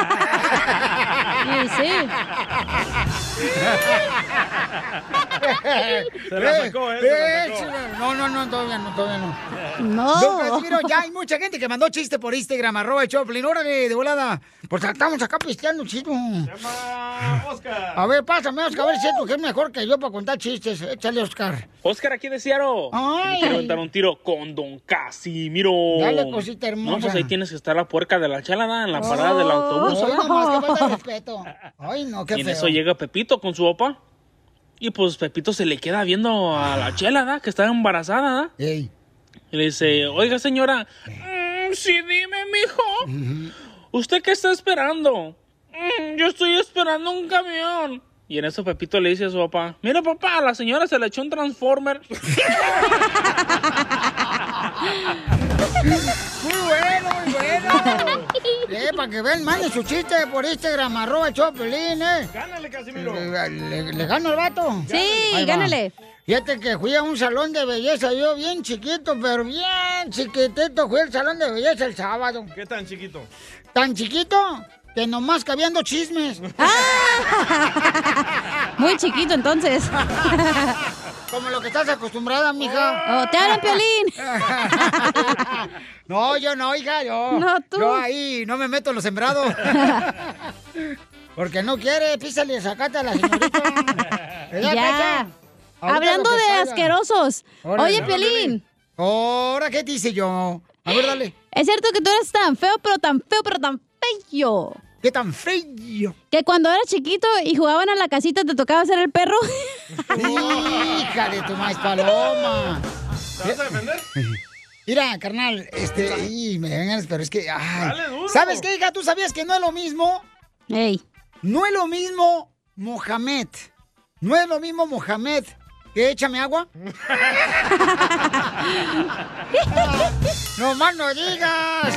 Speaker 2: Y (laughs) sí.
Speaker 3: Se la sacó, ¿eh? Se la sacó.
Speaker 1: Eh, No, no, no, todavía no, todavía no.
Speaker 2: No.
Speaker 1: Don Casimiro, ya hay mucha gente que mandó chiste por Instagram, arroba el Choplin. Órale, de volada. Pues estamos acá pisteando chido.
Speaker 3: Llama Oscar.
Speaker 1: A ver, pásame, Oscar, a ver si tú que es mejor que yo para contar chistes. Échale, Oscar.
Speaker 18: Oscar aquí de Seattle.
Speaker 1: Ay.
Speaker 18: Quiero dar un tiro con Don Casimiro.
Speaker 1: Dale, cosita hermosa.
Speaker 18: No, pues ahí tienes que estar la puerca de la chalada en la parada del autobús.
Speaker 1: Ay,
Speaker 18: ¿verdad?
Speaker 1: nomás, que falta de respeto. Ay, no, qué
Speaker 18: y en
Speaker 1: feo.
Speaker 18: eso llega Pepito con su papá. Y pues Pepito se le queda viendo a la chela, ¿da? Que está embarazada, ¿da?
Speaker 1: Ey.
Speaker 18: Y le dice, oiga señora, "Mm, sí dime, mijo, ¿usted qué está esperando? "Mm, yo estoy esperando un camión. Y en eso Pepito le dice a su papá, mira papá, a la señora se le echó un transformer. (laughs) (laughs)
Speaker 1: Muy bueno, muy bueno. Eh, para que vean, manden su chiste por Instagram, arroba Choplin, eh.
Speaker 3: Gánale, Casimiro.
Speaker 1: ¿Le, le- le gano el vato?
Speaker 2: Sí, gánale.
Speaker 1: Fíjate que fui a un salón de belleza, yo bien chiquito, pero bien chiquitito. Fui al salón de belleza el sábado.
Speaker 3: ¿Qué tan chiquito?
Speaker 1: Tan chiquito que nomás cabían dos chismes. (laughs) (laughs)
Speaker 2: Muy chiquito, entonces. (laughs)
Speaker 1: Como lo que estás acostumbrada, mija.
Speaker 2: Oh, te hablan, Piolín. (laughs)
Speaker 1: No, yo no, hija, yo.
Speaker 2: No, tú.
Speaker 1: Yo ahí no me meto en los sembrados. (laughs) Porque no quiere, písale, sacate a la señorita. (laughs) ¿Verdad,
Speaker 2: Ya.
Speaker 1: Ahorita
Speaker 2: Hablando de
Speaker 1: salga.
Speaker 2: asquerosos.
Speaker 1: Órale.
Speaker 2: Oye, Piolín.
Speaker 1: ¿Ahora qué te hice yo? A ver, dale.
Speaker 2: Es cierto que tú eres tan feo, pero tan feo, pero tan feo.
Speaker 1: ¿Qué tan feo?
Speaker 2: Que cuando eras chiquito y jugaban a la casita te tocaba ser el perro.
Speaker 1: Hija de tu maíz paloma.
Speaker 3: ¿Te vas a defender?
Speaker 1: Mira, carnal, este, y me dan ganas, pero es que, ay.
Speaker 3: Dale duro.
Speaker 1: ¿Sabes qué, hija? ¿Tú sabías que no es lo mismo?
Speaker 2: Ey.
Speaker 1: No es lo mismo Mohamed. No es lo mismo Mohamed que échame agua. (laughs) (laughs) no más no digas.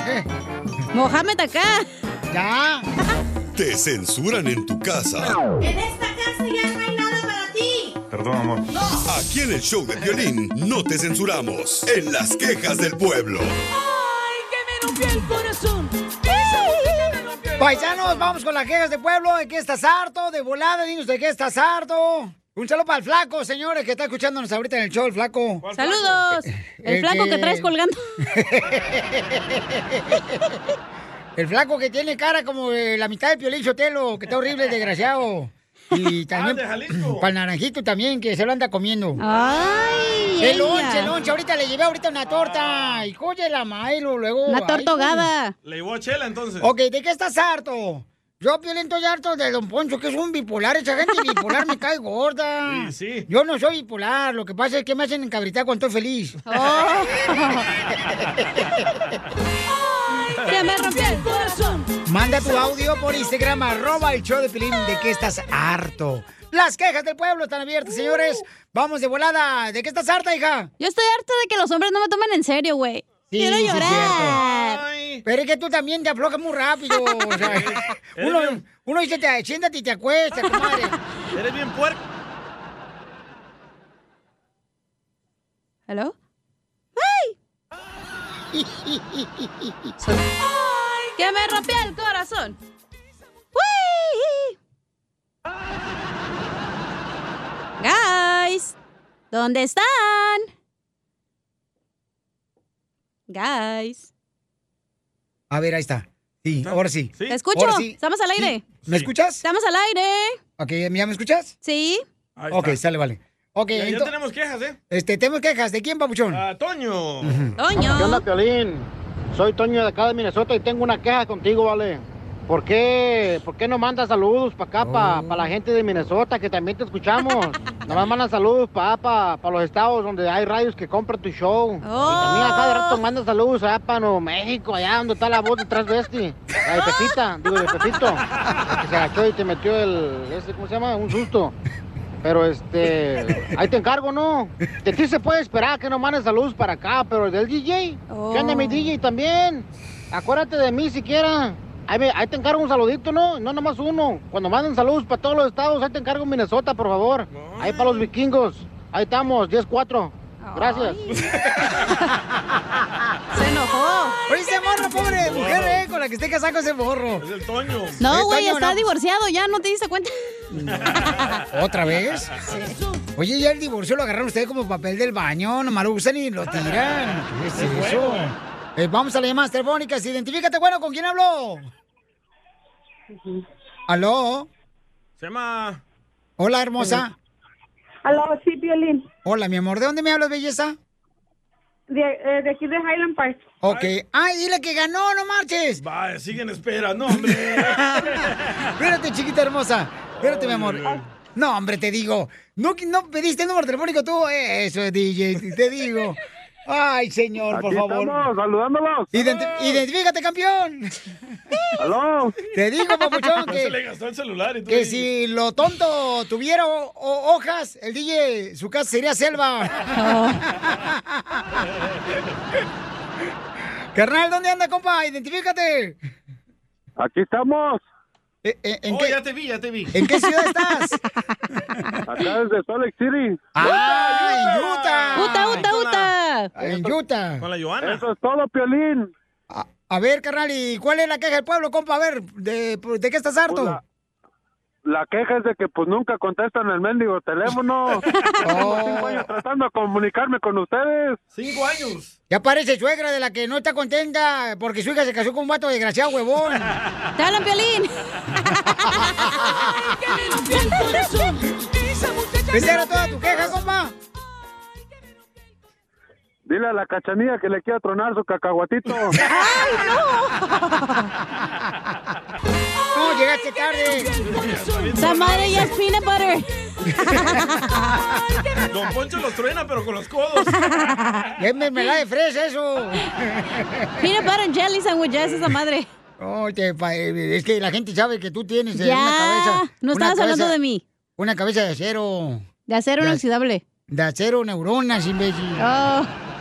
Speaker 2: Mohamed acá.
Speaker 1: Ya.
Speaker 5: Te censuran en tu casa.
Speaker 19: En esta casa ya no hay nada para ti.
Speaker 5: Perdón, amor. Aquí en el show de violín no te censuramos. En las quejas del pueblo.
Speaker 19: Ay, que me rompió el corazón.
Speaker 1: Paisanos, vamos con las quejas de pueblo. ¿De qué estás harto? De volada, dinos de qué estás harto. Un saludo para el flaco, señores, que está escuchándonos ahorita en el show, el flaco.
Speaker 2: Saludos. El (laughs)
Speaker 1: El
Speaker 2: flaco que
Speaker 1: que-
Speaker 2: traes colgando. (laughs) (laughs)
Speaker 1: El flaco que tiene cara como de la mitad de Piolín Sotelo, que está horrible, desgraciado. (laughs) Y también
Speaker 3: Ah, de Jalisco.
Speaker 1: para el naranjito también, que se lo anda comiendo.
Speaker 2: Ay,
Speaker 1: El lonche, el lonche. Ahorita le llevé ahorita una torta. Y coye la mailo, luego.
Speaker 2: Una ahogada.
Speaker 3: Le llevó a Chela entonces.
Speaker 1: Ok, ¿de qué estás harto? Yo, Piolín, estoy harto de Don Poncho, que es un bipolar. Esa gente bipolar me cae gorda.
Speaker 3: Sí, sí.
Speaker 1: Yo no soy bipolar. Lo que pasa es que me hacen encabritar cuando estoy feliz.
Speaker 2: Oh. (laughs) (laughs) Que me rompió el corazón.
Speaker 1: Manda tu audio por Instagram, arroba el show de Pilín, de que estás harto. Las quejas del pueblo están abiertas, señores. Vamos de volada. ¿De qué estás harta, hija?
Speaker 2: Yo estoy harta de que los hombres no me tomen en serio, güey. Quiero
Speaker 1: sí,
Speaker 2: llorar.
Speaker 1: Pero es que tú también te aflojas muy rápido. o sea, (laughs) uno, uno dice, te, siéntate y te acuestas, comadre.
Speaker 3: Eres bien puerco.
Speaker 2: ¿Hello? ¡Ay! Que me rompió el corazón. ¡Uy! Guys, ¿dónde están? Guys.
Speaker 1: A ver, ahí está. Sí, ahora sí.
Speaker 2: ¿Te escucho?
Speaker 1: Ahora sí.
Speaker 2: Estamos al aire.
Speaker 1: ¿Me escuchas?
Speaker 2: Estamos al aire.
Speaker 1: Ok, ¿ya me escuchas?
Speaker 2: Sí.
Speaker 3: Ahí
Speaker 1: Ok,
Speaker 3: está.
Speaker 1: sale, vale. Ok,
Speaker 3: Ya, ya tenemos quejas, ¿eh?
Speaker 1: este, tenemos quejas. ¿De quién, papuchón?
Speaker 3: Ah, Toño.
Speaker 2: Toño.
Speaker 20: ¿Qué onda, Piolín? Soy Toño de acá de Minnesota y tengo una queja contigo, ¿vale? ¿Por qué, por qué no mandas saludos para acá, para la gente de Minnesota, que también te escuchamos? (laughs) Nomás mandas saludos para para los estados donde hay radios que compran tu show. Y también acá de rato mandas saludos allá para Nuevo México, allá donde está la voz detrás de este. La de Pepita, digo de Pepito. (laughs) que se agachó y te metió el, ese, ¿cómo se llama? Un susto. Pero este, ahí te encargo, ¿no? De ti se puede esperar que no mandes saludos para acá, pero del DJ, ¿qué onda mi DJ también? Acuérdate de mí siquiera. Ahí, me- ahí te encargo un saludito, ¿no? No nomás uno. Cuando manden saludos para todos los estados, ahí te encargo Minnesota, por favor. Ahí para los vikingos. Ahí estamos, 10-4. Gracias. (laughs)
Speaker 2: Se enojó.
Speaker 1: Oye, ese morro, pobre mujer, eh, con la que esté casado ese morro.
Speaker 3: Es el Toño.
Speaker 2: No, güey, está
Speaker 1: no.
Speaker 2: divorciado, ya no te diste cuenta. (laughs)
Speaker 1: ¿Otra vez? Oye, ya el divorcio lo agarraron ustedes como papel del baño, nomás lo usan y lo tiran. ¿Qué es
Speaker 3: Es
Speaker 1: eso?
Speaker 3: juego.
Speaker 1: Eh, vamos a las llamadas telefónicas. Identifícate, bueno, ¿con quién habló? ¿Aló?
Speaker 3: Se llama...
Speaker 1: Hola, hermosa.
Speaker 21: Aló, sí, Violín.
Speaker 1: Hola, mi amor. ¿De dónde me hablas, belleza?
Speaker 21: De, eh, de aquí de Highland Park.
Speaker 1: Ok. Ay, dile que ganó, no marches.
Speaker 3: Vaya, sigue en espera. No, hombre. (laughs)
Speaker 1: Espérate, chiquita hermosa. Espérate, mi amor. No, hombre, te digo. No, no pediste el número telefónico tú. Eso es DJ, te digo. Ay, señor, por favor.
Speaker 11: estamos, saludándolos.
Speaker 1: Identi- identifícate, campeón.
Speaker 11: ¿Aló?
Speaker 1: Te digo, papuchón, (laughs)
Speaker 3: No se le
Speaker 1: que,
Speaker 3: gastó el celular y todo.
Speaker 1: que si lo tonto tuviera ho- ho- hojas, el DJ, su casa sería selva. (laughs) Carnal, ¿dónde anda, compa? Identifícate.
Speaker 11: Aquí estamos.
Speaker 1: Eh, eh, ¿En,
Speaker 3: Oh,
Speaker 1: qué,
Speaker 3: ya te vi, ya te vi.
Speaker 1: ¿En qué ciudad estás? (laughs)
Speaker 11: Acá desde Salt Lake City.
Speaker 1: ¡Ah, en Utah!
Speaker 2: Uta, uta, uta.
Speaker 1: En Utah.
Speaker 3: Con la Joana.
Speaker 11: Eso es todo, Piolín.
Speaker 1: A, a ver, carnal, ¿y cuál es la queja del pueblo, compa? A ver, ¿de, de qué estás harto?
Speaker 11: Pues la- La queja es de que pues nunca contestan el mendigo teléfono. (laughs) Tengo cinco años tratando de comunicarme con ustedes.
Speaker 3: Cinco años.
Speaker 1: Ya parece suegra de la que no está contenta porque su hija se casó con un vato desgraciado, huevón.
Speaker 2: Te hablan, Piolín. (laughs)
Speaker 19: Esa
Speaker 1: era toda tu queja, compa.
Speaker 11: Dile a la cachanilla que le quiera tronar su cacahuatito. (laughs)
Speaker 1: No, llegaste tarde.
Speaker 2: Esa madre ya es peanut butter. (laughs)
Speaker 3: Don Poncho los truena, pero con los codos. (laughs)
Speaker 1: Es mermelada de fresa eso.
Speaker 2: Peanut butter and jelly sandwich, ya es esa madre.
Speaker 1: Oh, te eh, es que la gente sabe que tú tienes eh,
Speaker 2: Ya,
Speaker 1: una cabeza.
Speaker 2: no estabas hablando de mí.
Speaker 1: Una cabeza de acero.
Speaker 2: De acero
Speaker 1: De
Speaker 2: inoxidable.
Speaker 1: De acero, neuronas, imbécil.
Speaker 2: Oh.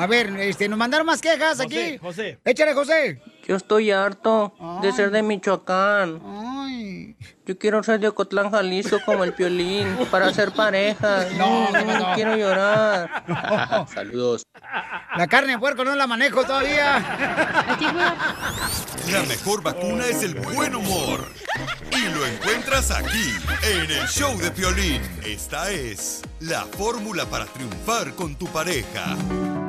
Speaker 1: A ver, este, nos mandaron más quejas
Speaker 3: José,
Speaker 1: aquí.
Speaker 3: José.
Speaker 1: Échale, José.
Speaker 22: Yo estoy harto de ser de Michoacán. Yo quiero ser de Ocotlán, Jalisco como el Piolín para ser pareja.
Speaker 1: No,
Speaker 22: No,
Speaker 1: no, no.
Speaker 22: quiero llorar. (laughs) Saludos.
Speaker 1: La carne de puerco no la manejo todavía.
Speaker 5: La mejor vacuna es el buen humor. Y lo encuentras aquí, en el show de Piolín. Esta es la fórmula para triunfar con tu pareja.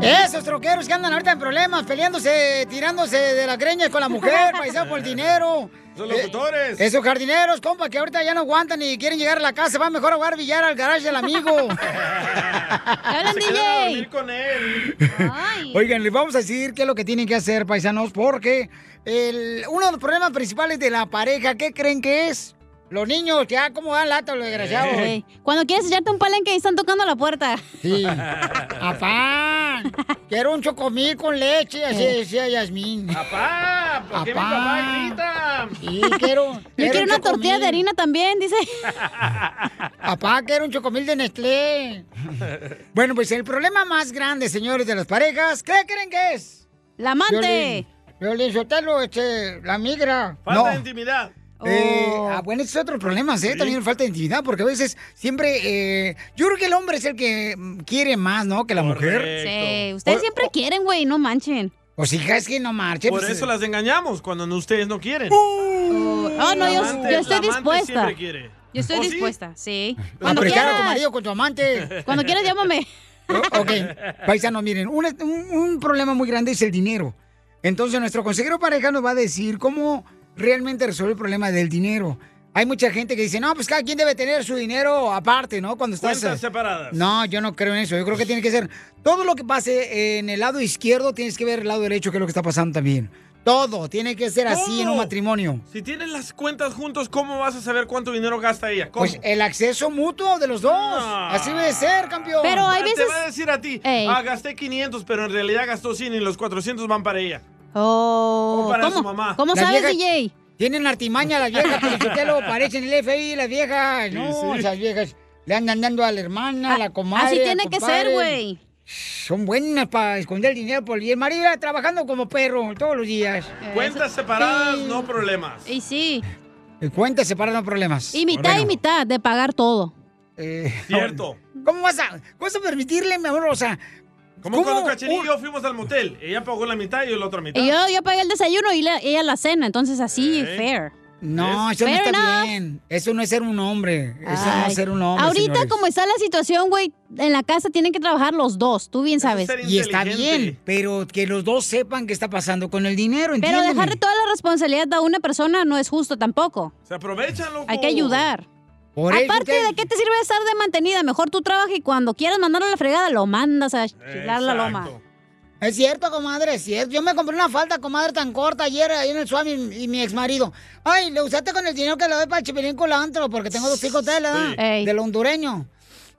Speaker 1: Esos troqueros que andan ahorita en problemas, peleándose, tirándose de la greña con la mujer, paisano por el dinero.
Speaker 3: Esos locutores.
Speaker 1: Eh, esos jardineros, compa, que ahorita ya no aguantan y quieren llegar a la casa, van mejor a jugar billar al garage del amigo. (laughs)
Speaker 2: ¡Hablan,
Speaker 3: quedan a dormir con él.
Speaker 1: Oigan, les vamos a decir qué es lo que tienen que hacer, paisanos, porque el- uno de los problemas principales de la pareja, ¿qué creen que es? Los niños, ya cómo dan lata los desgraciados.
Speaker 2: Ey, Cuando quieres echarte un palenque y están tocando la puerta.
Speaker 1: Sí. (laughs) Papá, quiero un chocomil con leche, así
Speaker 2: Eh.
Speaker 1: decía Yasmín.
Speaker 3: Papá, ¿por qué mi
Speaker 1: Papá.
Speaker 3: grita?
Speaker 1: Sí, quiero. (laughs)
Speaker 2: Yo quiero
Speaker 1: un
Speaker 2: una tortilla de harina también, dice. (laughs)
Speaker 1: Papá, quiero un chocomil de Nestlé. Bueno, pues el problema más grande, señores, de las parejas, ¿qué creen que es?
Speaker 2: La amante.
Speaker 1: Violín Sotelo, este, la migra.
Speaker 3: Falta
Speaker 1: No.
Speaker 3: de intimidad.
Speaker 1: Eh,
Speaker 2: Oh.
Speaker 1: ah, bueno, ese es otro problema, ¿eh? También falta de intimidad, porque a veces siempre. eh, yo creo que el hombre es el que mm, quiere más, ¿no? Que la mujer.
Speaker 2: Sí, ustedes
Speaker 1: O-
Speaker 2: siempre quieren, güey, no manchen.
Speaker 1: Pues hija, es que no marche.
Speaker 3: Por
Speaker 1: pues,
Speaker 3: eso
Speaker 1: eh,
Speaker 3: las engañamos cuando no- ustedes no quieren.
Speaker 2: Oh, no, yo,
Speaker 3: amante-
Speaker 2: yo estoy dispuesta. Yo estoy
Speaker 3: ¿Oh, sí?
Speaker 2: dispuesta, sí. (laughs) Cuando
Speaker 1: a tu
Speaker 2: quieras.
Speaker 1: marido con tu amante. (laughs)
Speaker 2: Cuando quieras, llámame. (laughs)
Speaker 1: Oh, Ok, paisanos, miren, un, un- un problema muy grande es el dinero. Entonces, nuestro consejero pareja nos va a decir cómo realmente resolver el problema del dinero. Hay mucha gente que dice, no, pues cada quien debe tener su dinero aparte, ¿no? Cuando estás...
Speaker 3: Cuentas
Speaker 1: eh,
Speaker 3: separadas.
Speaker 1: No, yo no creo en eso. Yo creo que tiene que ser todo lo que pase en el lado izquierdo, tienes que ver el lado derecho, que es lo que está pasando también. Todo tiene que ser así en un matrimonio.
Speaker 3: Si tienen las cuentas juntos, ¿cómo vas a saber cuánto dinero gasta ella? ¿Cómo?
Speaker 1: Pues el acceso mutuo de los dos. Así debe ser, campeón.
Speaker 2: Pero hay
Speaker 3: Ah, Te
Speaker 2: veces.
Speaker 3: va a decir a ti,
Speaker 2: Ey.
Speaker 3: ah, gasté 500, pero en realidad gastó 100 y los 400 van para ella.
Speaker 2: Oh,
Speaker 3: O para
Speaker 2: ¿cómo,
Speaker 3: su mamá.
Speaker 2: ¿Cómo
Speaker 1: Las
Speaker 2: sabes,
Speaker 1: viejas-
Speaker 2: DJ?
Speaker 1: Tienen artimaña las viejas, pero lo parecen el FBI, las viejas. No,
Speaker 3: sí.
Speaker 1: esas viejas le andan dando a la hermana, a la comadre.
Speaker 2: Así tiene que ser, güey.
Speaker 1: Son buenas para esconder el dinero. Por... Y el marido era trabajando como perro todos los días.
Speaker 3: Cuentas separadas, no problemas.
Speaker 2: Y sí.
Speaker 1: Y cuentas separadas, no problemas.
Speaker 2: Y mitad y mitad de pagar todo.
Speaker 1: eh,
Speaker 3: Cierto.
Speaker 1: ¿Cómo vas a, cómo vas a permitirle, mi amor? O sea,
Speaker 3: Como
Speaker 1: ¿cómo
Speaker 3: cuando Cachanilla y
Speaker 1: un-
Speaker 3: yo fuimos al motel. Ella pagó la mitad y yo la otra mitad.
Speaker 2: Y yo, yo pagué el desayuno y la- ella la cena, entonces así,
Speaker 3: Ey.
Speaker 2: fair.
Speaker 1: No, eso no
Speaker 2: Fair
Speaker 1: está
Speaker 2: enough.
Speaker 1: bien. Eso no es ser un hombre. Eso no es ser un hombre.
Speaker 2: Ahorita,
Speaker 1: señores.
Speaker 2: como está la situación, güey, en la casa tienen que trabajar los dos, tú bien sabes.
Speaker 1: Y está bien, pero que los dos sepan qué está pasando con el dinero,
Speaker 2: Pero dejarle toda la responsabilidad a una persona no es justo tampoco.
Speaker 3: Se aprovechan, loco.
Speaker 2: Hay que ayudar.
Speaker 1: Por eso
Speaker 2: Aparte, ¿de qué te sirve estar de mantenida? Mejor tú trabajas y cuando quieras mandarlo a la fregada, lo mandas a chilar la loma.
Speaker 1: Es cierto, comadre, es cierto. Yo me compré una falda, comadre, tan corta ayer ahí en el suave y, y mi ex marido. Ay, le usaste con el dinero que le doy para el chipilín culantro, porque tengo dos hijos de él, ¿verdad?
Speaker 3: Sí.
Speaker 1: Del hondureño.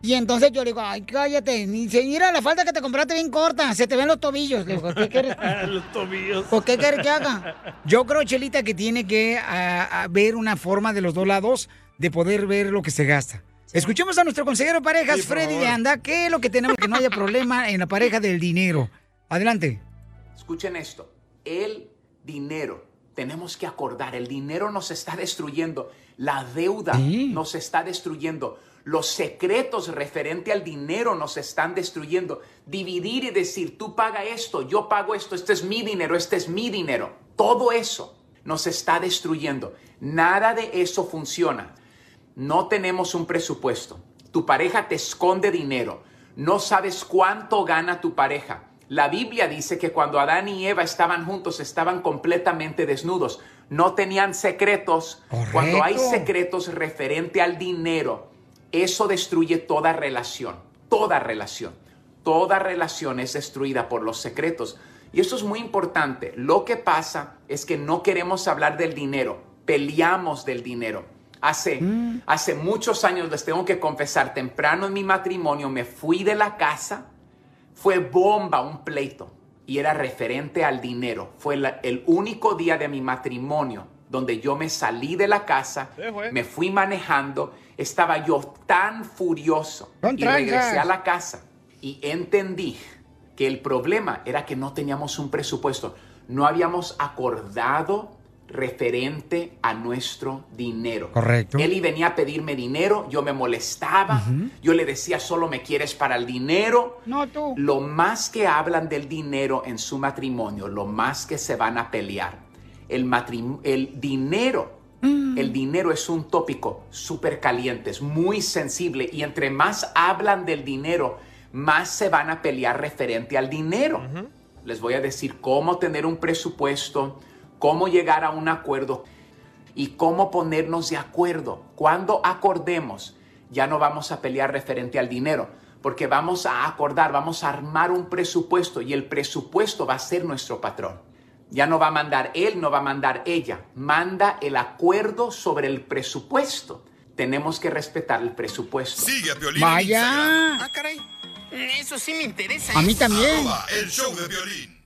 Speaker 1: Y entonces yo le digo, ay, cállate. Y dice, mira la falda que te compraste bien corta, se te ven los tobillos. Le digo, ¿qué quieres? (laughs)
Speaker 3: Los tobillos.
Speaker 1: ¿Por qué quieres que haga? Yo creo, Chelita, que tiene que a- a ver una forma de los dos lados de poder ver lo que se gasta. Escuchemos a nuestro consejero de parejas,
Speaker 3: Sí,
Speaker 1: Freddy de Anda, qué es lo que tenemos que no haya problema en la pareja del dinero. Adelante.
Speaker 23: Escuchen esto, el dinero, tenemos que acordar, el dinero nos está destruyendo, la deuda
Speaker 1: Sí.
Speaker 23: nos está destruyendo, los secretos referente al dinero nos están destruyendo. Dividir y decir, tú paga esto, yo pago esto, este es mi dinero, este es mi dinero. Todo eso nos está destruyendo. Nada de eso funciona. No tenemos un presupuesto. Tu pareja te esconde dinero. No sabes cuánto gana tu pareja. La Biblia dice que cuando Adán y Eva estaban juntos estaban completamente desnudos. No tenían secretos. Cuando hay secretos referente al dinero, Eso destruye toda relación, toda relación. Toda relación es destruida por los secretos. Y eso es muy importante. Lo que pasa es que no queremos hablar del dinero, peleamos del dinero. Hace, hace muchos años, les tengo que confesar, temprano en mi matrimonio me fui de la casa, fue bomba un pleito y era referente al dinero. Fue la- el único día de mi matrimonio donde yo me salí de la casa, me fui manejando, estaba yo tan furioso y regresé a la casa y entendí que el problema era que no teníamos un presupuesto, no habíamos acordado referente a nuestro dinero.
Speaker 1: Correcto.
Speaker 23: Eli venía a pedirme dinero, yo me molestaba, yo le decía solo me quieres para el dinero.
Speaker 1: No tú.
Speaker 23: Lo más que hablan del dinero en su matrimonio, lo más que se van a pelear. El, matrim- el dinero, el dinero es un tópico súper caliente, es muy sensible y entre más hablan del dinero, más se van a pelear referente al dinero. Les voy a decir cómo tener un presupuesto, cómo llegar a un acuerdo y cómo ponernos de acuerdo. Cuando acordemos, ya no vamos a pelear referente al dinero, porque vamos a acordar, vamos a armar un presupuesto y el presupuesto va a ser nuestro patrón. Ya no va a mandar él, no va a mandar ella. Manda el acuerdo sobre el presupuesto. Tenemos que respetar el presupuesto.
Speaker 5: Sigue a Piolín
Speaker 1: Vaya.
Speaker 23: Ah, caray.
Speaker 24: Eso sí me interesa.
Speaker 1: A mí también.
Speaker 5: Arroba el show de violín.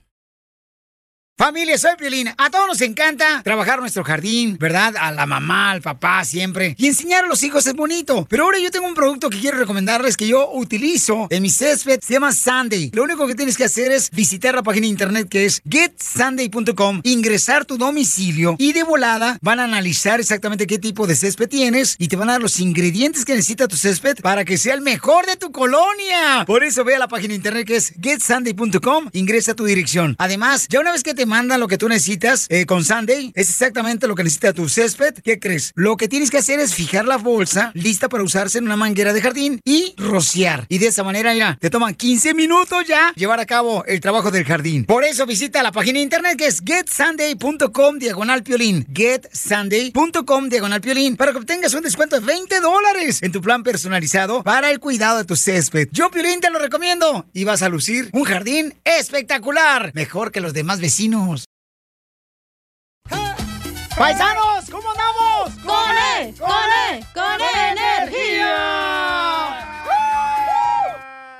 Speaker 1: Familia, soy Piolín. A todos nos encanta trabajar nuestro jardín, ¿verdad? A la mamá, al papá, siempre. Y enseñar a los hijos es bonito. Pero ahora yo tengo un producto que quiero recomendarles que yo utilizo en mi césped. Se llama Sunday. Lo único que tienes que hacer es visitar la página de internet que es getsunday.com, ingresar tu domicilio y de volada van a analizar exactamente qué tipo de césped tienes y te van a dar los ingredientes que necesita tu césped para que sea el mejor de tu colonia. Por eso ve a la página de internet que es getsunday.com, ingresa tu dirección. Además, ya una vez que te mandan lo que tú necesitas eh, con Sunday, es exactamente lo que necesita tu césped. ¿Qué crees? Lo que tienes que hacer es fijar la bolsa lista para usarse en una manguera de jardín y rociar. Y de esa manera, mira, te toman 15 minutos ya llevar a cabo el trabajo del jardín. Por eso visita la página de internet que es getsunday.com diagonal piolín. Getsunday.com diagonal piolín para que obtengas un descuento de 20 dólares en tu plan personalizado para el cuidado de tu césped. Yo, Piolín, te lo recomiendo y vas a lucir un jardín espectacular, mejor que los demás vecinos. ¡Paisanos! ¿Cómo andamos?
Speaker 2: ¡Con E! ¡Con E! ¡Con energía!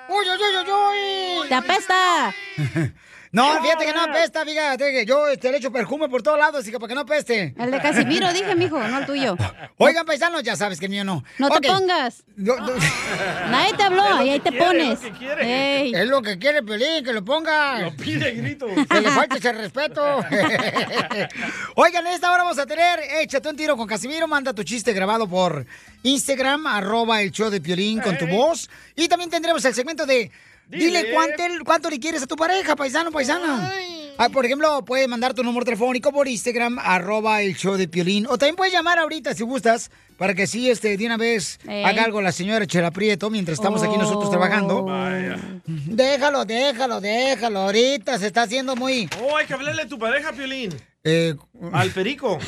Speaker 1: ¡Uy, uy, uy, uy, uy!
Speaker 2: ¡Te apesta! (laughs)
Speaker 1: No, fíjate que no apesta, fíjate que yo este, le echo perfume por todos lados, así que para que no apeste.
Speaker 2: El de Casimiro, dije, mijo, no el tuyo. (laughs)
Speaker 1: Oigan, paisanos, ya sabes que el mío no.
Speaker 2: No te pongas.
Speaker 1: No, no. (laughs)
Speaker 2: Nadie te habló y ahí te pones. Ey.
Speaker 1: Es lo que quiere Pelín, que lo ponga. Lo
Speaker 3: pide grito. (laughs)
Speaker 1: Que le falte ese respeto. Oigan, en esta hora vamos a tener Échate un tiro con Casimiro. Manda tu chiste grabado por Instagram, arroba el show de Piolín con tu voz. Y también tendremos el segmento de Dile,
Speaker 3: Dile.
Speaker 1: cuánto, cuánto le quieres a tu pareja, paisano, paisana. Ah, por ejemplo, puedes mandar tu número telefónico por Instagram, arroba el show de Piolín. O también puedes llamar ahorita si gustas, para que sí, este, de una vez
Speaker 2: Ey.
Speaker 1: haga algo la señora Chela Prieto mientras estamos aquí nosotros trabajando. Déjalo, déjalo, déjalo. Ahorita se está haciendo muy...
Speaker 3: Oh, hay que hablarle a tu pareja, Piolín.
Speaker 1: eh,
Speaker 3: Al perico. (laughs)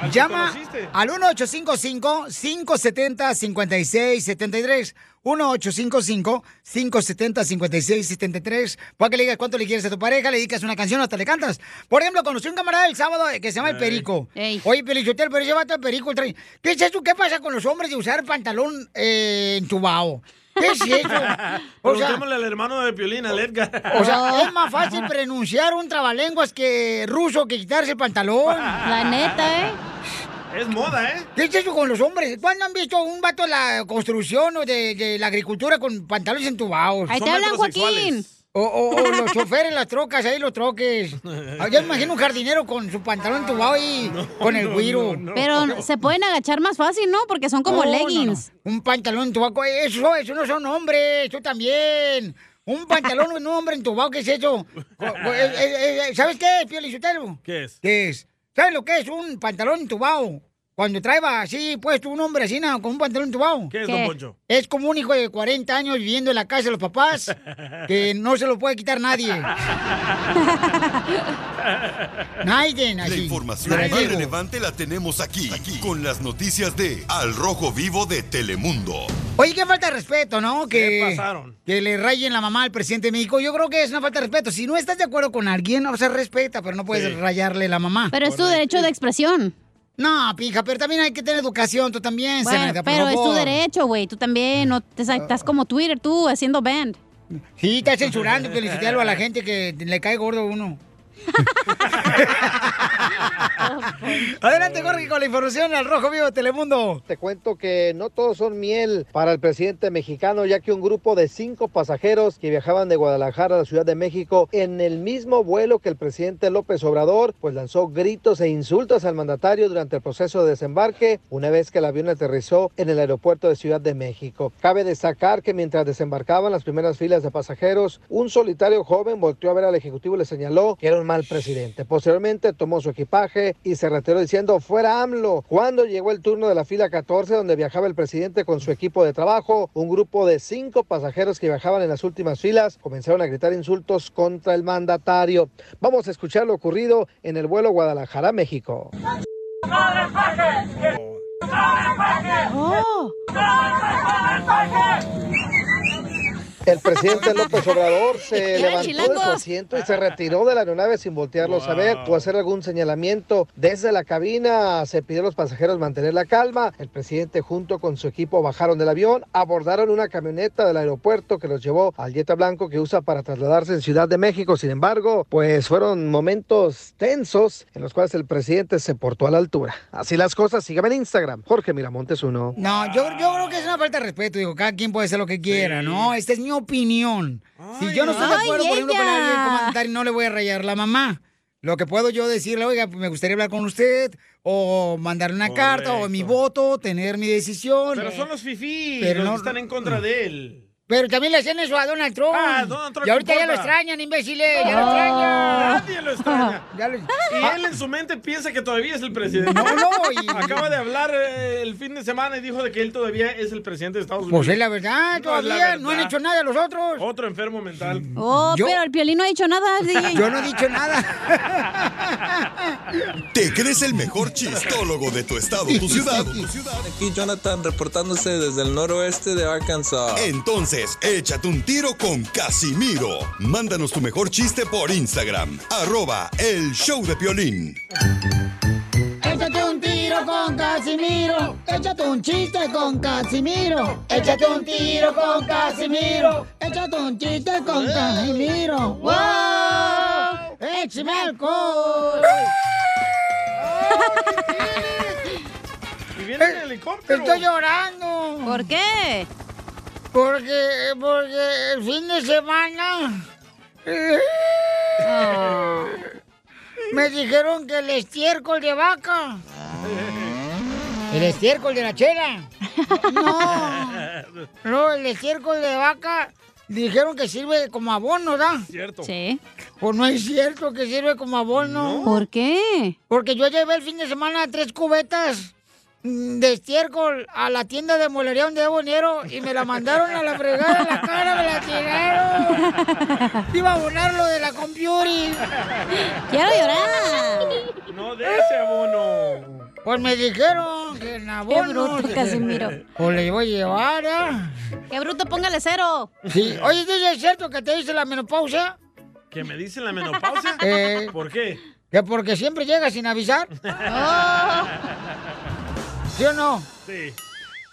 Speaker 3: Al que
Speaker 1: Llama al 1855-570-5673. 1855-570-5673. Para que le digas cuánto le quieres a tu pareja, le dedicas una canción, hasta le cantas. Por ejemplo, conocí un camarada el sábado que se llama El Perico. Oye, Pelichotel, pero vato el Perico trae... ¿Qué es eso? ¿Qué pasa con los hombres de usar pantalón eh, entubado? ¿Qué es eso? O sea,
Speaker 3: Preguntémosle al hermano de Piolín, al Edgar.
Speaker 1: o sea, (laughs) es más fácil pronunciar un trabalenguas que ruso que quitarse el pantalón.
Speaker 2: La neta, ¿eh?
Speaker 3: Es moda, ¿eh?
Speaker 1: ¿Qué es eso con los hombres? ¿Cuándo han visto un vato de la construcción o de, de la agricultura con pantalones entubados?
Speaker 2: Ahí te hablan. Joaquín.
Speaker 1: O, o- o los choferes las trocas, ahí los troques. Ah, Yo imagino un jardinero con su pantalón entubado y con el güiro.
Speaker 2: Pero se pueden agachar más fácil, ¿no? Porque son como
Speaker 1: No, no,
Speaker 2: leggings.
Speaker 1: no. Un pantalón entubado. Eso, eso no son hombres, eso también. Un pantalón un hombre entubado, ¿qué es eso? (laughs) Eh, eh, eh, ¿Sabes qué, Pio Lizotelo?
Speaker 3: ¿Qué es?
Speaker 1: ¿Qué es? ¿Sabes lo que es un pantalón entubado? Cuando trae así puesto un hombre así, ¿no? con un pantalón tubado.
Speaker 3: ¿Qué es, don Poncho?
Speaker 1: Es como un hijo de 40 años viviendo en la casa de los papás (laughs) que no se lo puede quitar nadie. (laughs) Naiden,
Speaker 5: La información más
Speaker 1: digo,
Speaker 5: relevante la tenemos aquí, aquí, con las noticias de Al Rojo Vivo de Telemundo.
Speaker 1: Oye, qué falta de respeto, ¿no? Que,
Speaker 3: pasaron?
Speaker 1: que le rayen la mamá al presidente de México. Yo creo que es una falta de respeto. Si no estás de acuerdo con alguien, o sea, respeta, pero no puedes
Speaker 2: Sí.
Speaker 1: rayarle la mamá.
Speaker 2: Pero es tu derecho de expresión.
Speaker 1: No, pija, pero también hay que tener educación, tú también,
Speaker 2: Bueno,
Speaker 1: por
Speaker 2: pero es tu derecho, güey. Tú también. No te estás como Twitter, tú, haciendo band.
Speaker 1: Sí, estás censurando, felicitarlo a la gente que le cae gordo a uno. (laughs) Adelante, Jorge, con la información al Rojo Vivo Telemundo.
Speaker 6: Te cuento que no todos son miel para el presidente mexicano, ya que un grupo de cinco pasajeros que viajaban de Guadalajara a la Ciudad de México en el mismo vuelo que el presidente López Obrador, pues lanzó gritos e insultos al mandatario durante el proceso de desembarque una vez que el avión aterrizó en el aeropuerto de Ciudad de México. Cabe destacar que mientras desembarcaban las primeras filas de pasajeros, un solitario joven volteó a ver al ejecutivo y le señaló que era un mal presidente. Posteriormente tomó su equipaje y se retiró diciendo fuera AMLO. Cuando llegó el turno de la fila 14 donde viajaba el presidente con su equipo de trabajo, un grupo de cinco pasajeros que viajaban en las últimas filas comenzaron a gritar insultos contra el mandatario. Vamos a escuchar lo ocurrido en el vuelo Guadalajara-México.
Speaker 2: Oh.
Speaker 6: El presidente López Obrador (laughs) se levantó de su asiento y se retiró de la aeronave sin voltearlos a ver o hacer algún señalamiento. Desde la cabina se pidió a los pasajeros mantener la calma. El presidente junto con su equipo bajaron del avión, abordaron una camioneta del aeropuerto que los llevó al Jetta Blanco que usa para trasladarse en Ciudad de México. Sin embargo, pues fueron momentos tensos en los cuales el presidente se portó a la altura. Así las cosas, sígame en Instagram, Jorge Miramontes uno.
Speaker 1: No, yo, yo creo que es una falta de respeto. Digo, cada quien puede hacer lo que quiera, ¿no? Esta es mi opinión. si yo no estoy de acuerdo, por ejemplo, con alguien comandatario, no le voy a rayar la mamá. Lo que puedo yo decirle, oiga, me gustaría hablar con usted, o mandarle una carta, o mi voto, tener mi decisión.
Speaker 3: Pero son los fifís,
Speaker 1: Pero
Speaker 3: los
Speaker 1: no-
Speaker 3: que están en contra de él.
Speaker 1: Pero también le hacen eso a Donald Trump.
Speaker 3: Ah, Donald Trump,
Speaker 1: y ahorita
Speaker 3: ¿qué
Speaker 1: ya lo extrañan, imbéciles, ya lo extrañan.
Speaker 3: Nadie lo extraña. (laughs)
Speaker 1: Ya lo-
Speaker 3: Y él en su mente piensa que todavía es el presidente.
Speaker 1: No, no, y- (laughs)
Speaker 3: Acaba de hablar eh, el fin de semana y dijo de que él todavía es el presidente de Estados Unidos.
Speaker 1: Pues es la verdad,
Speaker 3: No la
Speaker 1: todavía no han hecho nada los otros.
Speaker 3: Otro enfermo mental.
Speaker 2: Oh,
Speaker 1: Yo-
Speaker 2: pero el piolín no ha dicho nada, DJ. (laughs)
Speaker 1: Yo no he dicho nada.
Speaker 5: ¿Te crees el mejor chistólogo de tu estado, tu ciudad? o tu ciudad?
Speaker 25: Aquí Jonathan reportándose desde el noroeste de Arkansas.
Speaker 5: Entonces, échate un tiro con Casimiro. Mándanos tu mejor chiste por Instagram, arroba el show de Piolín.
Speaker 1: Échate un tiro con Casimiro. Échate un chiste con Casimiro. Échate un tiro con Casimiro. Échate un chiste con Casimiro. ¡Wow! ¡Échame alcohol! (laughs)
Speaker 3: Y viene en helicóptero.
Speaker 1: Estoy llorando.
Speaker 2: ¿Por qué?
Speaker 1: Porque, porque el fin de semana
Speaker 2: Ah.
Speaker 1: me dijeron que el estiércol de vaca. El estiércol de la chela. No, no, el estiércol de vaca dijeron que sirve como abono, ¿verdad?
Speaker 3: Cierto.
Speaker 2: Sí.
Speaker 1: Pues no es cierto que sirve como abono.
Speaker 2: ¿Por qué?
Speaker 1: Porque yo llevé el fin de semana tres cubetas de estiércol a la tienda de molería donde debo dinero y me la mandaron a la fregada en la cara, me la tiraron. Iba a abonar lo de la computer.
Speaker 2: Quiero llorar.
Speaker 3: No de ese abono.
Speaker 1: Pues me dijeron que en abono.
Speaker 2: bruto, Casimiro.
Speaker 1: Pues le voy a llevar, ¿ah?
Speaker 2: Qué bruto, póngale cero.
Speaker 1: Sí. Oye, ¿es cierto que te dice la menopausia?
Speaker 3: ¿Que me dicen la menopausia?
Speaker 1: Eh.
Speaker 3: ¿Por qué?
Speaker 1: Que porque siempre llega sin avisar. (laughs)
Speaker 2: Oh.
Speaker 1: ¿Sí o no?
Speaker 3: Sí.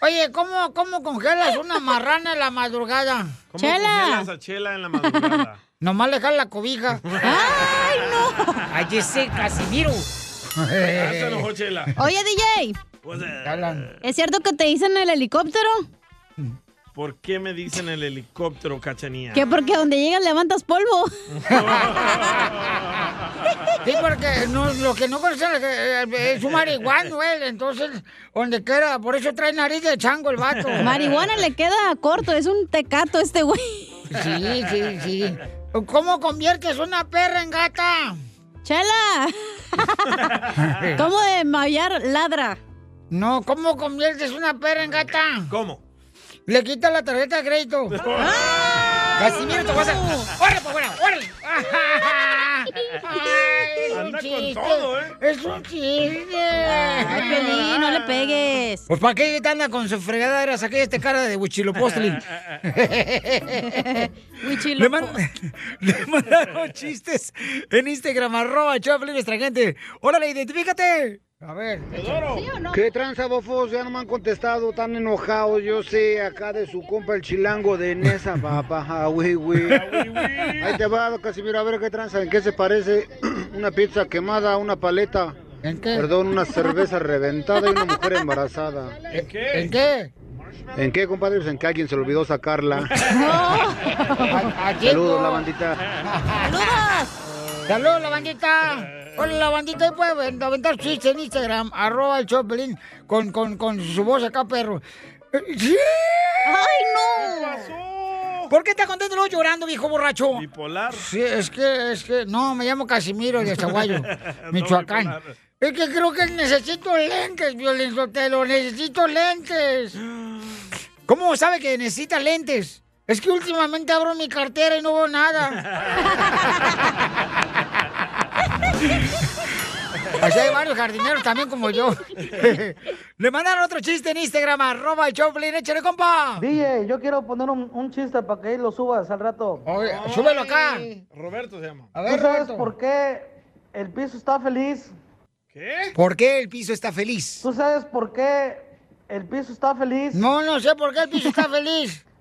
Speaker 1: Oye, ¿cómo, cómo congelas una marrana en la madrugada?
Speaker 3: ¿Cómo congelas a Chela en la madrugada? (laughs)
Speaker 1: Nomás le la cobija. (laughs)
Speaker 2: ¡Ay, no!
Speaker 1: ¡Ay, ese Casimiro!
Speaker 3: Ya se enojó Chela.
Speaker 2: Oye, DJ,
Speaker 3: Pues, eh.
Speaker 2: ¿es cierto que te dicen el helicóptero?
Speaker 3: ¿Por qué me dicen el helicóptero, cachanía?
Speaker 2: Que porque donde llegas levantas polvo. (laughs)
Speaker 1: Sí, porque no, lo que no conocen es, que, eh, es un marihuano él, entonces, donde quiera, por eso trae nariz de chango el vato.
Speaker 2: Marihuana le queda corto, es un tecato este güey.
Speaker 1: Sí, sí, sí. ¿Cómo conviertes una perra en gata?
Speaker 2: ¡Chela! (laughs) ¿Cómo de maullar ladra?
Speaker 1: No, ¿cómo conviertes una perra en gata?
Speaker 3: ¿Cómo?
Speaker 1: Le quitas la tarjeta de crédito. Casimiro, te vas a... ¡Órale, pues, bueno, órale! Ay, es un
Speaker 3: Anda con
Speaker 1: chiste.
Speaker 3: todo, ¿eh?
Speaker 1: Es un chiste.
Speaker 2: Ay, Piolín, no le pegues.
Speaker 1: Pues ¿para qué te anda con su fregadera? Saqué este cara de huichilopostli. (laughs) le, man- (laughs) le mandaron chistes en Instagram, arroba Choplin, nuestra gente. Órale, identifícate. A ver.
Speaker 20: ¿Qué tranza, bofos? Ya no me han contestado, tan enojados. Yo sé, acá de su compa el chilango de Nesa, (laughs) papá. Ah, güey, güey. Ahí te va, Casimiro, a ver qué tranza. ¿En qué se parece (clears throat) una pizza quemada una paleta?
Speaker 1: ¿En qué?
Speaker 20: Perdón, una cerveza reventada y una mujer embarazada.
Speaker 3: ¿En qué?
Speaker 1: ¿En qué?
Speaker 20: ¿En qué, compadre? Pues en que alguien se le olvidó sacarla.
Speaker 1: ¿A, (laughs) a quién,
Speaker 20: Saludos,
Speaker 1: no?
Speaker 20: la bandita.
Speaker 1: ¡Saludos! ¡Saludos, la bandita! Hola, la bandita, ahí puede aven- aventar chistes en Instagram, arroba el Choplin, con, con, con su voz acá, perro. Eh, ¡Sí!
Speaker 2: ¡Ay, no!
Speaker 1: ¿Por qué está contento y luego llorando, viejo borracho?
Speaker 3: Bipolar.
Speaker 1: Sí, es que, es que, no, me llamo Casimiro de Zaguayo, (laughs) Michoacán. es que creo que necesito lentes, Violín Sotelo, necesito lentes. ¿Cómo sabe que necesita lentes? Es que últimamente abro mi cartera y no veo nada. (laughs) (laughs) Así hay varios jardineros también como yo. (laughs) Le mandaron otro chiste en Instagram, arroba el Choplin, échale, compa.
Speaker 26: DJ, yo quiero poner un, un chiste para que ahí lo subas al rato.
Speaker 1: súbelo acá.
Speaker 3: Roberto se llama.
Speaker 1: A
Speaker 26: ¿Tú sabes
Speaker 1: Roberto.
Speaker 26: por qué el piso está feliz?
Speaker 3: ¿Qué?
Speaker 1: ¿Por qué el piso está feliz?
Speaker 26: ¿Tú sabes por qué el piso está feliz?
Speaker 1: No, no sé por qué el piso está feliz. (laughs)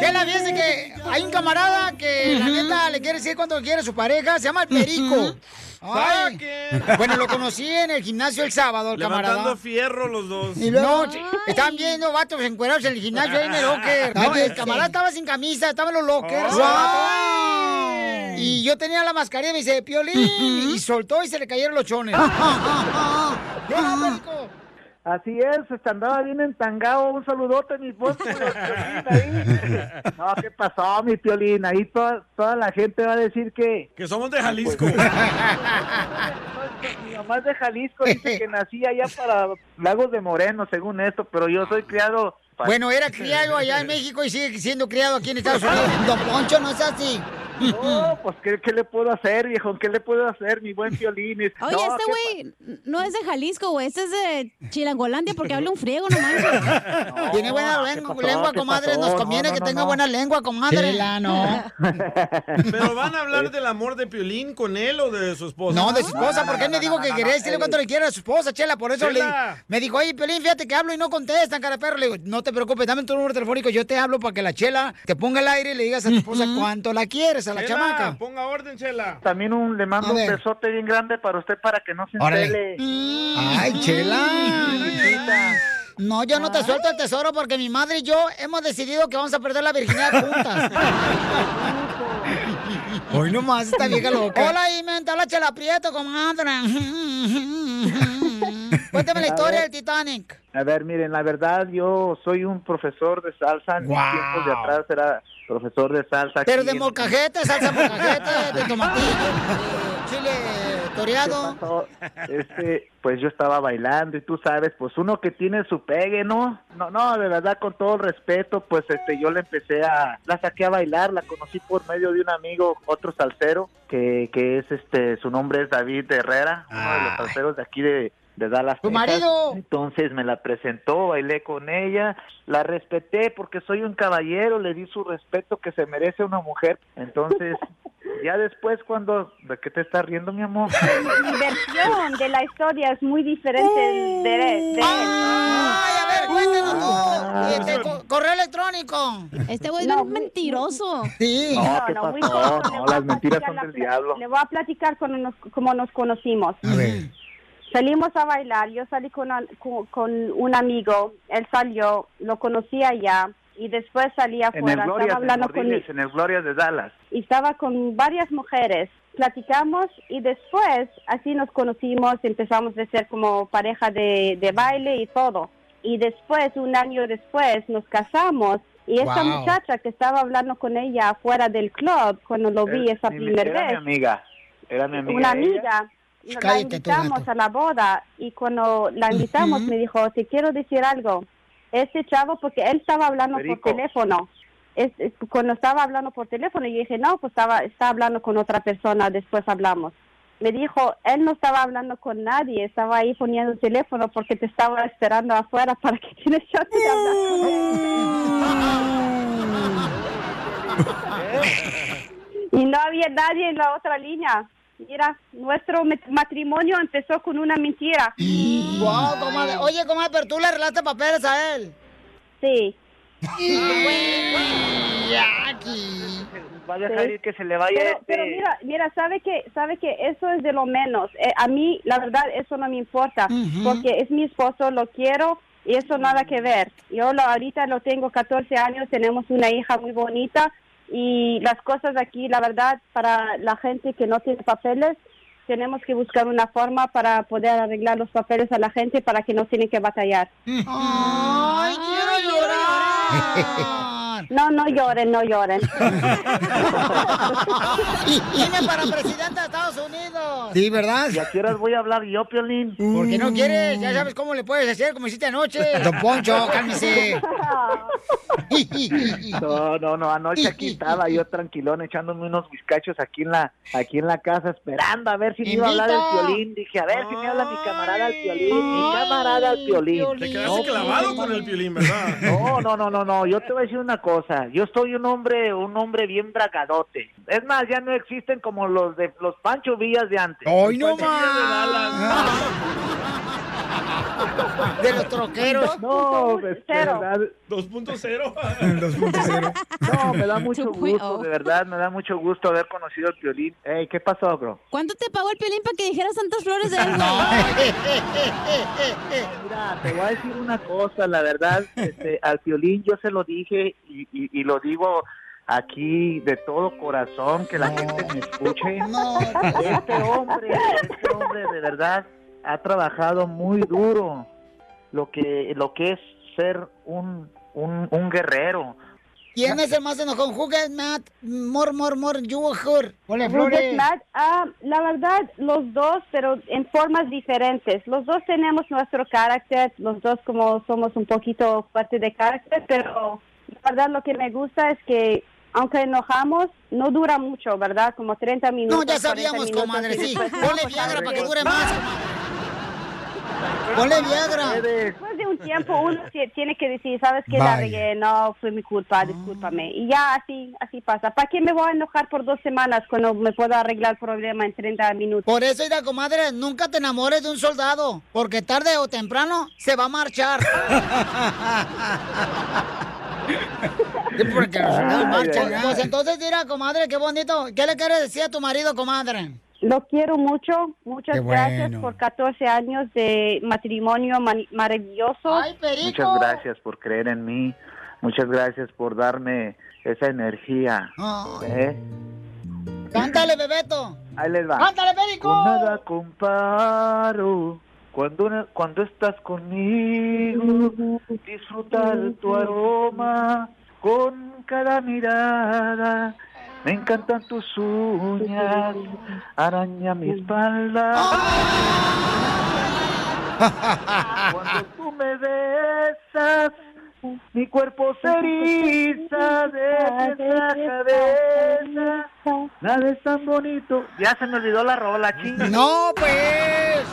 Speaker 1: Chela, fíjese que hay un camarada que la neta le quiere decir cuando quiere a su pareja, se llama el Perico. Ay. Bueno, lo conocí en el gimnasio el sábado, el
Speaker 3: Levantando
Speaker 1: camarada.
Speaker 3: fierro los dos.
Speaker 1: Y luego, ch- estaban viendo vatos encuerados en el gimnasio ahí en el locker. No, el camarada estaba sin camisa, estaba en los lockers. el vato. Y yo tenía la mascarilla y me dice, Piolín. Y soltó y se le cayeron los chones. (laughs) Llega, Perico.
Speaker 27: Así es, este, andaba bien entangado. Un saludote, mi (laughs) Piolín, ahí. No, ¿qué pasó, mi Piolín? Ahí toda, toda la gente va a decir que...
Speaker 3: Que somos de Jalisco.
Speaker 27: Mi mamá es de Jalisco, dice que nací allá para Lagos de Moreno, según esto, pero yo soy criado...
Speaker 1: Bueno, era (laughs) criado allá en México y sigue siendo criado aquí en Estados Unidos. (laughs) Don Poncho, no es así.
Speaker 27: No, pues ¿qué, qué le puedo hacer, viejo? ¿Qué le puedo hacer, mi buen Piolín?
Speaker 2: Oye,
Speaker 27: No,
Speaker 2: este
Speaker 27: ¿qué
Speaker 2: güey no es de Jalisco, güey. Este es de Chilangolandia porque habla un friego, no manches. (laughs)
Speaker 1: Tiene buena lengua, lengua,
Speaker 27: ¿Qué
Speaker 1: comadre. Nos
Speaker 27: No,
Speaker 1: conviene
Speaker 27: no,
Speaker 1: que
Speaker 27: no,
Speaker 1: tenga
Speaker 27: no.
Speaker 1: buena lengua, comadre.
Speaker 27: Chela,
Speaker 1: no.
Speaker 3: Pero van a hablar del amor de Piolín con él o de su esposa.
Speaker 1: No, de su esposa, porque él me dijo que quería decirle cuánto le quiere a su esposa, Chela, por eso le
Speaker 3: Chela.
Speaker 1: me dijo, oye, Piolín, fíjate que hablo y no contestan, cara perro. Le digo, no te preocupes, dame tu número telefónico, yo te hablo para que la Chela te ponga al aire y le digas a tu esposa cuánto la quieres, a la
Speaker 3: Chela,
Speaker 1: chamaca.
Speaker 3: ponga orden, Chela.
Speaker 27: También un, le mando
Speaker 1: A
Speaker 27: un
Speaker 1: ver.
Speaker 27: besote bien grande para usted para que no se
Speaker 1: Órale.
Speaker 27: entele.
Speaker 1: Ay, Chela. No, yo no te suelto el tesoro porque mi madre y yo hemos decidido que vamos a perder la virginidad juntas. (laughs) Hoy nomás esta vieja loca. Hola, Imenta, hola, Chela Prieto, comadre. (laughs) Cuéntame la
Speaker 27: A
Speaker 1: historia
Speaker 27: ver.
Speaker 1: del Titanic.
Speaker 27: A ver, miren, la verdad, yo soy un profesor de salsa. En mis
Speaker 1: Guau.
Speaker 27: tiempos de atrás era profesor de salsa.
Speaker 1: Pero de
Speaker 27: en-
Speaker 1: molcajete, salsa molcajete, de tomatillo, de chile toreado.
Speaker 27: Este, pues yo estaba bailando y tú sabes, pues uno que tiene su pegue, ¿no? No, no, de verdad, con todo el respeto, pues este, yo le empecé a, la saqué a bailar, la conocí por medio de un amigo, otro salsero, que, que es este, su nombre es David Herrera, uno de los salseros de aquí de, de Dallas.
Speaker 1: ¡Tu marido!
Speaker 27: Entonces me la presentó, bailé con ella, la respeté porque soy un caballero, le di su respeto que se merece una mujer. Entonces, (laughs) ya después cuando, ¿de qué te estás riendo, mi amor?
Speaker 21: Mi versión de la historia es muy diferente de, de él.
Speaker 1: Ay, a ver, cuéntanos
Speaker 27: Ah.
Speaker 1: tú. Este, co- correo electrónico.
Speaker 2: Este güey
Speaker 21: No,
Speaker 2: es mentiroso.
Speaker 1: Sí.
Speaker 27: No, ¿qué
Speaker 21: no,
Speaker 27: pasó? No, las mentiras son del diablo.
Speaker 21: Le voy a platicar cómo nos, cómo nos conocimos.
Speaker 1: A ver.
Speaker 21: Salimos a bailar, yo salí con, con, con un amigo, él salió, lo conocí allá y después salí
Speaker 27: En el
Speaker 21: afuera, estaba hablando con
Speaker 27: en el Glorias de Dallas.
Speaker 21: y estaba con varias mujeres. Platicamos y después así nos conocimos, empezamos a ser como pareja de, de baile y todo. Y después, un año después, nos casamos y esta
Speaker 27: Wow.
Speaker 21: muchacha que estaba hablando con ella afuera del club, cuando lo vi
Speaker 27: Era-
Speaker 21: esa primera
Speaker 27: era mi
Speaker 21: vez,
Speaker 27: amiga. Era mi amiga.
Speaker 21: una
Speaker 27: ella.
Speaker 21: amiga, nos la invitamos a la boda y cuando la invitamos me dijo, te quiero decir algo. Este chavo, porque él estaba hablando
Speaker 27: Perico.
Speaker 21: por teléfono. Es- es- cuando estaba hablando por teléfono, yo dije, no, pues estaba, estaba hablando con otra persona, después hablamos. Me dijo, él no estaba hablando con nadie, estaba ahí poniendo el teléfono porque te estaba esperando afuera para que (laughs) tienes chance de hablar con él. y no había nadie en la otra línea. Mira, nuestro matrimonio empezó con una mentira.
Speaker 1: Wow, comadre. Oye, comadre, pero tú le arreglaste papeles a él.
Speaker 21: Sí.
Speaker 27: Va a dejar
Speaker 21: Sí.
Speaker 27: ir que se le vaya
Speaker 21: Pero,
Speaker 27: este...
Speaker 21: pero mira, mira, sabe que, sabe que eso es de lo menos. Eh, a mí, la verdad, eso no me importa, porque es mi esposo, lo quiero y eso nada que ver. Yo lo, ahorita lo tengo 14 años, tenemos una hija muy bonita y las cosas aquí, la verdad, para la gente que no tiene papeles, tenemos que buscar una forma para poder arreglar los papeles a la gente para que no tienen que batallar.
Speaker 1: Ay, quiero llorar. (laughs)
Speaker 21: No, no lloren, no lloren. (laughs)
Speaker 1: Dime para presidente de Estados Unidos. Sí, ¿verdad?
Speaker 27: ¿Y a qué horas voy a hablar yo, Piolín?
Speaker 1: Porque no quieres, ya sabes cómo le puedes hacer, como hiciste anoche. (laughs) Don Poncho, cálmese. (laughs)
Speaker 27: No, no, no, anoche aquí estaba yo tranquilón echándome unos bizcachos aquí en la aquí en la casa esperando a ver si me iba a hablar el. Piolín. Dije, a ver si me habla mi camarada el Piolín, mi camarada el Piolín.
Speaker 3: Te quedaste clavado con el Piolín, ¿verdad?
Speaker 27: No, no, no, no, no, yo te voy a decir una cosa, yo soy un hombre, un hombre bien bragadote. Es más, ya no existen como los de los Pancho Villas de antes.
Speaker 1: ¡Hoy no
Speaker 27: Villas (laughs) (laughs) de
Speaker 1: los troqueros.
Speaker 27: No, de verdad,
Speaker 3: 2.0.
Speaker 1: 2.0. (laughs) (laughs)
Speaker 27: No, me da mucho gusto, de verdad, me da mucho gusto haber conocido al Piolín. Ey, ¿qué pasó, bro?
Speaker 2: ¿Cuánto te pagó el Piolín para que dijeras tantas flores de él,
Speaker 27: Mira, te voy a decir una cosa, la verdad, este, al Piolín yo se lo dije y, y- y lo digo aquí de todo corazón, que la gente me escuche. Este hombre, este hombre de verdad ha trabajado muy duro. lo que lo que es ser un un, un guerrero.
Speaker 1: ¿Quién es el más enojón? Who gets mad? More, more, more, you or her? Hola,
Speaker 21: Who gets
Speaker 1: Flores.
Speaker 21: mad? Ah, la verdad, los dos, pero en formas diferentes. Los dos tenemos nuestro carácter, los dos como somos un poquito fuerte de carácter, pero la verdad lo que me gusta es que aunque enojamos, no dura mucho, ¿verdad? Como 30 minutos.
Speaker 1: No, ya
Speaker 21: 40
Speaker 1: sabíamos, comadre, sí. Ponle Viagra para que dure más, Ponle Viagra.
Speaker 21: Después de un tiempo uno ti- tiene que decir, ¿sabes qué? La regué, no, fue mi culpa, discúlpame. Y ya así, así pasa. ¿Para qué me voy a enojar por dos semanas cuando me puedo arreglar el problema en 30 minutos?
Speaker 1: Por eso, mira, comadre, nunca te enamores de un soldado, porque tarde o temprano se va a marchar. Porque los soldados
Speaker 21: Ay,
Speaker 1: marchan.
Speaker 21: ay, ay.
Speaker 1: Pues entonces, mira, comadre, qué bonito. ¿Qué le quieres decir a tu marido, comadre?
Speaker 21: Lo quiero mucho. Muchas
Speaker 1: Qué
Speaker 21: gracias
Speaker 1: bueno.
Speaker 21: por 14 años de matrimonio maravilloso.
Speaker 27: Muchas gracias por creer en mí. Muchas gracias por darme esa energía. ¿eh?
Speaker 1: Cántale, Bebeto.
Speaker 27: Ahí les va.
Speaker 1: Cántale, Perico.
Speaker 27: Con nada comparo cuando, cuando estás conmigo, disfrutar tu aroma con cada mirada. Me encantan tus uñas, araña mi espalda. Cuando tú me besas, mi cuerpo se eriza de pies a cabeza. Nada es tan bonito. Ya se me olvidó la rola, ching.
Speaker 1: No, pues.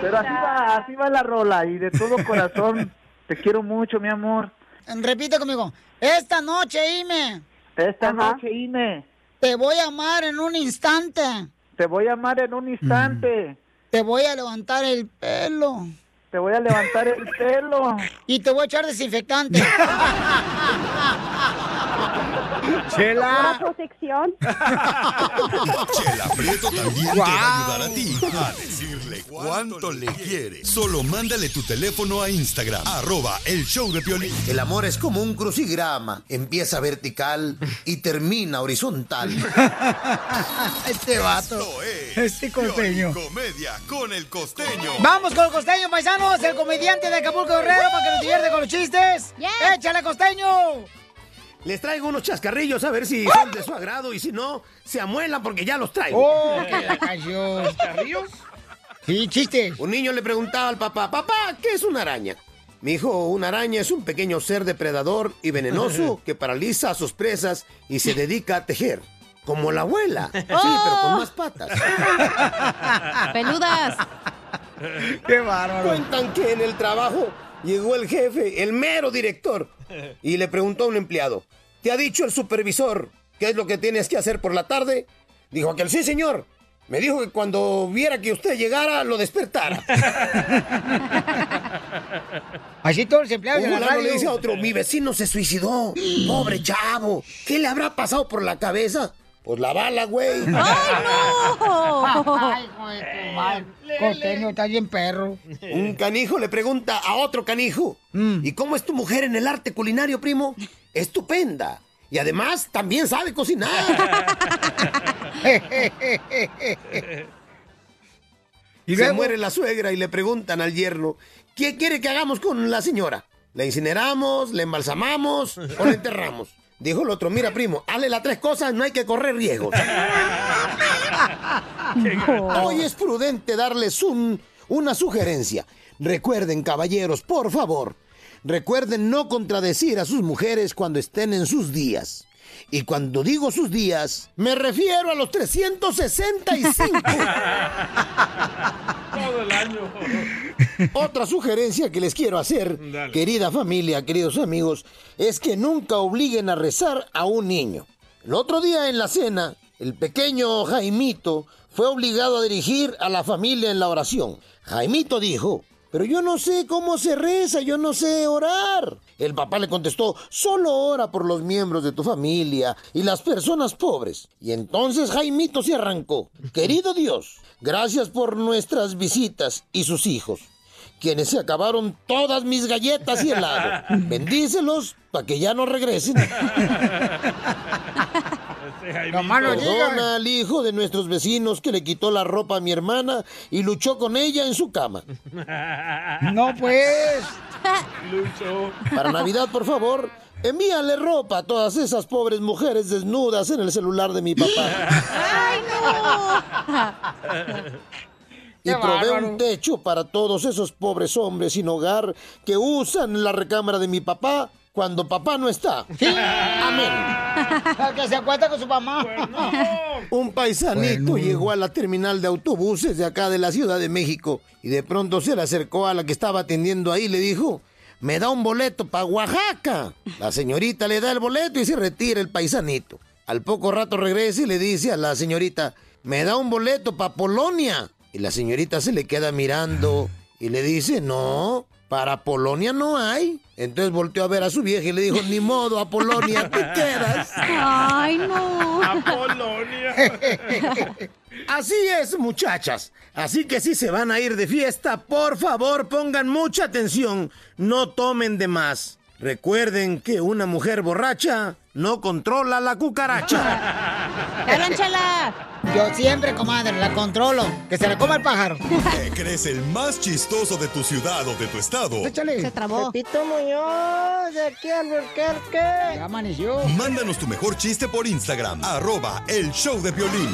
Speaker 27: Pero así va, así va la rola y de todo corazón. Te quiero mucho, mi amor.
Speaker 1: Repite conmigo. Esta noche, Ime.
Speaker 27: Esta noche, Ime.
Speaker 1: Te voy a amar en un instante.
Speaker 27: Te voy a amar en un instante.
Speaker 1: Te voy a levantar el pelo.
Speaker 27: Te voy a levantar el pelo.
Speaker 1: Y te voy a echar desinfectante. (laughs)
Speaker 21: Una protección. (laughs)
Speaker 5: Chela Prieto también te va a ayudar a ti a decirle cuánto le quiere. Solo mándale tu teléfono a Instagram, arroba el show de Piolín.
Speaker 28: El amor es como un crucigrama. Empieza vertical y termina horizontal. (laughs)
Speaker 1: este vato. Este costeño.
Speaker 5: Comedia con el costeño.
Speaker 1: Vamos con el costeño, paisanos, el comediante de Acapulco Guerrero para que nos divierte con los chistes. ¡Échale, costeño!
Speaker 15: Les traigo unos chascarrillos a ver si son de su agrado y si no, se amuelan porque ya los traigo.
Speaker 1: ¡Oh, (laughs) la!
Speaker 15: ¿Chascarrillos?
Speaker 1: Sí, chistes.
Speaker 15: Un niño le preguntaba al papá, papá, ¿qué es una araña? Mi hijo, una araña es un pequeño ser depredador y venenoso (laughs) que paraliza a sus presas y se dedica a tejer. Como la abuela. Sí, pero con más patas. (laughs)
Speaker 2: Peludas.
Speaker 15: ¡Qué bárbaro! Cuentan que en el trabajo llegó el jefe, el mero director, y le preguntó a un empleado, ¿te ha dicho el supervisor qué es lo que tienes que hacer por la tarde? Dijo aquel, sí, señor. Me dijo que cuando viera que usted llegara, lo despertara. (laughs)
Speaker 1: Así todos los empleados de la radio.
Speaker 15: le dice a otro, mi vecino se suicidó. Pobre chavo. ¿Qué le habrá pasado por la cabeza? Pues la bala, güey. (laughs)
Speaker 1: ¡Ay, no! (laughs) Ay, hijo de tu madre. Costeño, está bien perro.
Speaker 15: Un canijo le pregunta a otro canijo, ¿y cómo es tu mujer en el arte culinario, primo? Estupenda. Y además también sabe cocinar. (laughs)
Speaker 1: ¿Y
Speaker 15: Se muere la suegra y le preguntan al yerno, ¿qué quiere que hagamos con la señora? ¿La incineramos, la embalsamamos o la enterramos? Dijo el otro, mira primo, hazle las tres cosas, no hay que correr riesgos. (laughs) Hoy es prudente darles un, una sugerencia. Recuerden, caballeros, por favor, recuerden no contradecir a sus mujeres cuando estén en sus días. Y cuando digo sus días, me refiero a los 365. (laughs)
Speaker 3: Todo el año.
Speaker 15: Otra sugerencia que les quiero hacer,
Speaker 3: Dale.
Speaker 15: querida familia, queridos amigos, es que nunca obliguen a rezar a un niño. El otro día en la cena, el pequeño Jaimito fue obligado a dirigir a la familia en la oración. Jaimito dijo, pero yo no sé cómo se reza, yo no sé orar. El papá le contestó, solo ora por los miembros de tu familia y las personas pobres. Y entonces Jaimito se arrancó. Querido Dios, gracias por nuestras visitas y sus hijos quienes se acabaron todas mis galletas y helado. (laughs) Bendícelos para que ya no regresen. (laughs) (laughs)
Speaker 1: No más no digas.
Speaker 15: Perdona al hijo de nuestros vecinos que le quitó la ropa a mi hermana y luchó con ella en su cama. (laughs)
Speaker 1: No, pues. (laughs)
Speaker 3: Lucho.
Speaker 15: Para Navidad, por favor, envíale ropa a todas esas pobres mujeres desnudas en el celular de mi papá.
Speaker 2: ¡Ay, no!
Speaker 15: Y
Speaker 1: bárbaro.
Speaker 15: un techo para todos esos pobres hombres sin hogar que usan la recámara de mi papá cuando papá no está. (laughs) Amén.
Speaker 1: que se acuesta con su mamá.
Speaker 15: Un paisanito llegó a la terminal de autobuses de acá de la Ciudad de México y de pronto se le acercó a la que estaba atendiendo ahí y le dijo, me da un boleto para Oaxaca. La señorita le da el boleto y se retira el paisanito. Al poco rato regresa y le dice a la señorita, me da un boleto para Polonia. Y la señorita se le queda mirando y le dice, no, para Polonia no hay. Entonces volteó a ver a su vieja y le dijo, ni modo, a Polonia te (laughs) quedas.
Speaker 2: Ay, no. (laughs)
Speaker 15: Así es, muchachas. Así que si se van a ir de fiesta, por favor pongan mucha atención. No tomen de más. Recuerden que una mujer borracha no controla la cucaracha. (laughs)
Speaker 2: ¡Cálánchela!
Speaker 1: Yo siempre, comadre, la controlo. Que se la coma el pájaro. (laughs)
Speaker 5: ¿Te crees el más chistoso de tu ciudad o de tu estado?
Speaker 1: Échale.
Speaker 2: Se trabó.
Speaker 26: Pepito Muñoz, de aquí al Burquerque.
Speaker 1: Ya amaneció.
Speaker 5: Mándanos tu mejor chiste por Instagram, arroba el show de violín.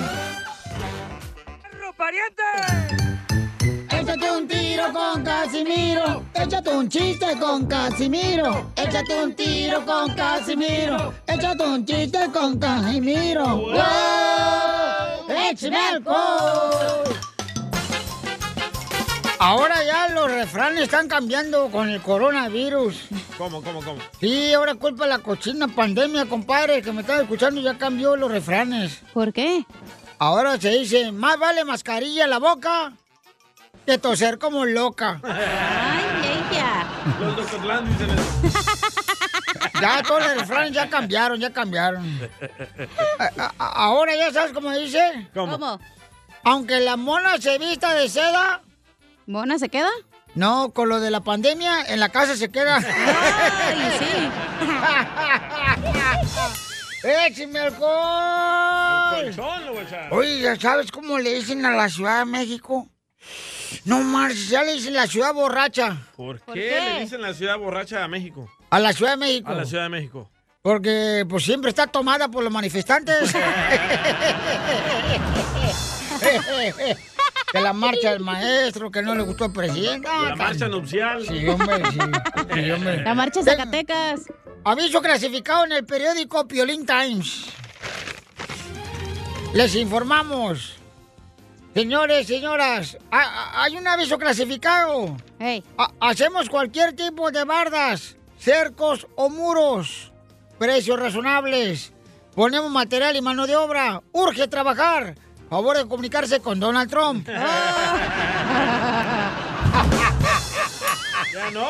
Speaker 1: Échate un tiro con Casimiro. Échate un chiste con Casimiro. Échate un tiro con Casimiro. Échate un chiste con Casimiro. ¡Wow! ¡Échame alcohol! Ahora ya los refranes están cambiando con el coronavirus.
Speaker 3: ¿Cómo, cómo, cómo?
Speaker 1: Sí, ahora culpa de la cochina pandemia, compadre, que me estaba escuchando ya cambió los refranes.
Speaker 2: ¿Por qué?
Speaker 1: Ahora se dice, más vale mascarilla en la boca que toser como loca.
Speaker 2: Ay, ella.
Speaker 3: Los de dicen eso.
Speaker 1: Ya todos los refranes ya cambiaron, ya cambiaron. A- a- ahora ya sabes cómo dice.
Speaker 2: ¿Cómo?
Speaker 1: Aunque la mona se vista de seda.
Speaker 2: ¿Mona se queda?
Speaker 1: No, con lo de la pandemia, en la casa se queda.
Speaker 2: Ay, (laughs) sí.
Speaker 1: ¡Écheme alcohol!
Speaker 3: Colchón, lo voy a echar.
Speaker 1: Oye, ¿ya sabes cómo le dicen a la Ciudad de México? No marches, ya le dicen la ciudad borracha.
Speaker 3: ¿Por qué,
Speaker 2: ¿Por qué?
Speaker 3: le dicen la ciudad borracha a México?
Speaker 1: A la Ciudad de México.
Speaker 3: A la Ciudad de México.
Speaker 1: Porque pues siempre está tomada por los manifestantes. (laughs) que la marcha del maestro, que no le gustó al presidente. Ah,
Speaker 3: La marcha nupcial.
Speaker 1: Sí, hombre, sí. Sí, (laughs) hombre.
Speaker 2: La marcha de Zacatecas.
Speaker 1: Aviso clasificado en el periódico Piolín Times. Les informamos. Señores, señoras, ha- ha- hay un aviso clasificado. Ha- hacemos cualquier tipo de bardas, cercos o muros. Precios razonables. Ponemos material y mano de obra. Urge trabajar. Favor de comunicarse con Donald Trump. (laughs)
Speaker 3: ¡Ya no!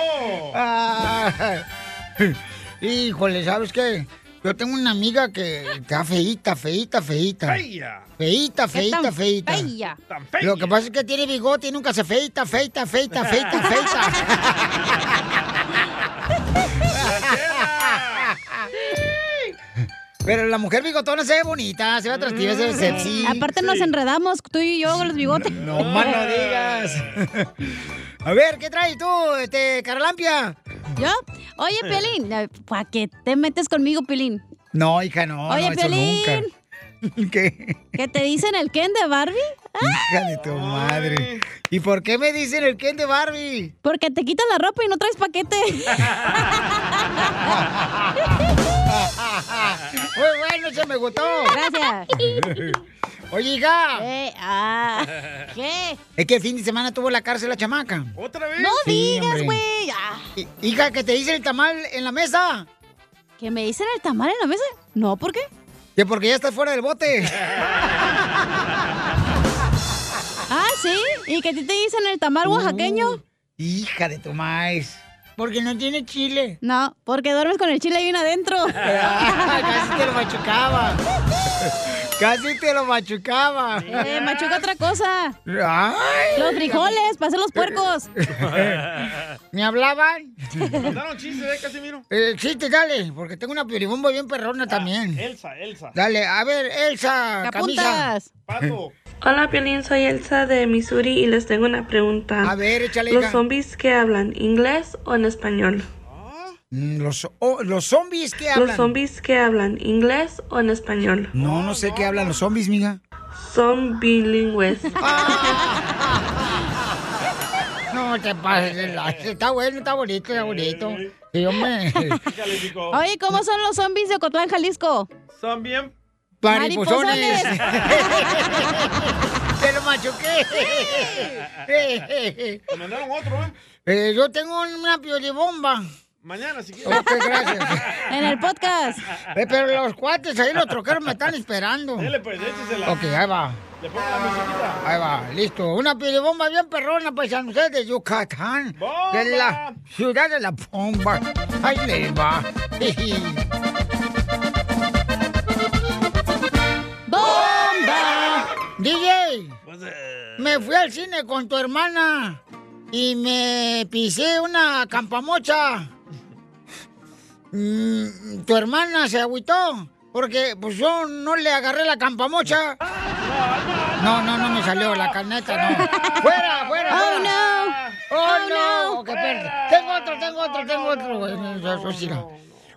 Speaker 1: Ah, (laughs) Híjole, ¿sabes qué? Yo tengo una amiga que está feíta, feíta, feíta.
Speaker 3: ¡Feya!
Speaker 1: Feíta,
Speaker 2: ¿Qué
Speaker 1: feíta,
Speaker 2: tan
Speaker 1: feíta.
Speaker 2: fea?
Speaker 3: ¡Tan fea!
Speaker 1: Lo que pasa es que tiene bigote y nunca se feita, feita, feita, feita, feita. (laughs) Pero la mujer bigotona se ve bonita, se ve atractiva, se ve sexy.
Speaker 2: Aparte nos enredamos, tú y yo con los bigotes.
Speaker 1: No más no digas. (laughs) A ver, ¿qué traes tú, este, Carlampia?
Speaker 2: ¿Yo? Oye, Pelín, ¿para qué te metes conmigo, Pelín?
Speaker 1: No, hija, no,
Speaker 2: Oye,
Speaker 1: no, eso
Speaker 2: Piolín.
Speaker 1: nunca. (laughs) ¿Qué?
Speaker 2: ¿Que te dicen el Ken de Barbie?
Speaker 1: Hija de tu madre. ¿Y por qué me dicen el Ken de Barbie?
Speaker 2: Porque te quitan la ropa y no traes paquete. (laughs)
Speaker 1: Muy bueno, se me gustó.
Speaker 2: Gracias.
Speaker 1: Oye, hija.
Speaker 2: Eh, ah, ¿Qué?
Speaker 1: Es que el fin de semana tuvo la cárcel la chamaca.
Speaker 3: ¿Otra vez?
Speaker 2: No
Speaker 1: Sí,
Speaker 2: digas, güey. Ah,
Speaker 1: Hi- Hija, que te dicen el tamal en la mesa.
Speaker 2: ¿Que me dicen el tamal en la mesa? No, ¿por qué?
Speaker 1: Que porque ya estás fuera del bote. (laughs)
Speaker 2: Ah, ¿sí? ¿Y que a ti te dicen el tamal oaxaqueño?
Speaker 1: Hija de tu maíz. Porque no tiene chile.
Speaker 2: No, porque duermes con el chile ahí adentro.
Speaker 1: Ah, (laughs) Casi te lo machucaba. (laughs) Casi te lo machucaba.
Speaker 2: Eh, machuca otra cosa.
Speaker 1: Ay.
Speaker 2: Los frijoles, para hacer los puercos. (laughs)
Speaker 1: ¿Me hablaban?
Speaker 3: Mandaron chistes, ¿eh, Casimiro?
Speaker 1: Eh, chiste, dale, porque tengo una piribomba bien perrona también.
Speaker 3: Elsa, Elsa.
Speaker 1: Dale, a ver, Elsa, camisa.
Speaker 2: apuntas?
Speaker 3: Pato.
Speaker 29: Hola, Piolín, soy Elsa de Missouri y les tengo una pregunta.
Speaker 1: A ver, échale,
Speaker 29: ¿Los zombies qué hablan? ¿Inglés o en español?
Speaker 1: Mm, Los, oh, los zombies que hablan.
Speaker 29: ¿Los zombies qué hablan? ¿Inglés o en español?
Speaker 1: No, no sé qué hablan los zombies, miga.
Speaker 29: Son bilingües. (laughs)
Speaker 1: No te pases Está bueno, está bonito, está bonito. Sí, hombre.
Speaker 2: Oye, ¿cómo son los zombies de Ocotlán, Jalisco?
Speaker 3: Son bien...
Speaker 1: Mariposones. (laughs) Te lo machuqué.
Speaker 3: Me mandaron otro, ¿eh?
Speaker 1: Eh, yo tengo una piolibomba.
Speaker 3: Mañana, si quieres.
Speaker 1: Ok, gracias. (laughs)
Speaker 2: En el podcast.
Speaker 1: Eh, pero los cuates ahí, los troqueros me están esperando.
Speaker 3: Dele, pues, échesela.
Speaker 1: Ok, ahí va.
Speaker 3: Le pongo la musiquita.
Speaker 1: Ahí va, listo. Una piolibomba bien perrona, paisanos, ustedes de Yucatán. De la ciudad de la bomba. Ahí les va. (laughs) DJ, me fui al cine con tu hermana y me pisé una campamocha. Mm, tu hermana se agüitó porque pues yo no le agarré la campamocha. No, no, no me salió la caneta, no. ¡Fuera, fuera,
Speaker 2: Oh, no.
Speaker 1: ¡Oh,
Speaker 2: Oh,
Speaker 1: no! Tengo otro, tengo otro, tengo otro. güey. Eso sí, no.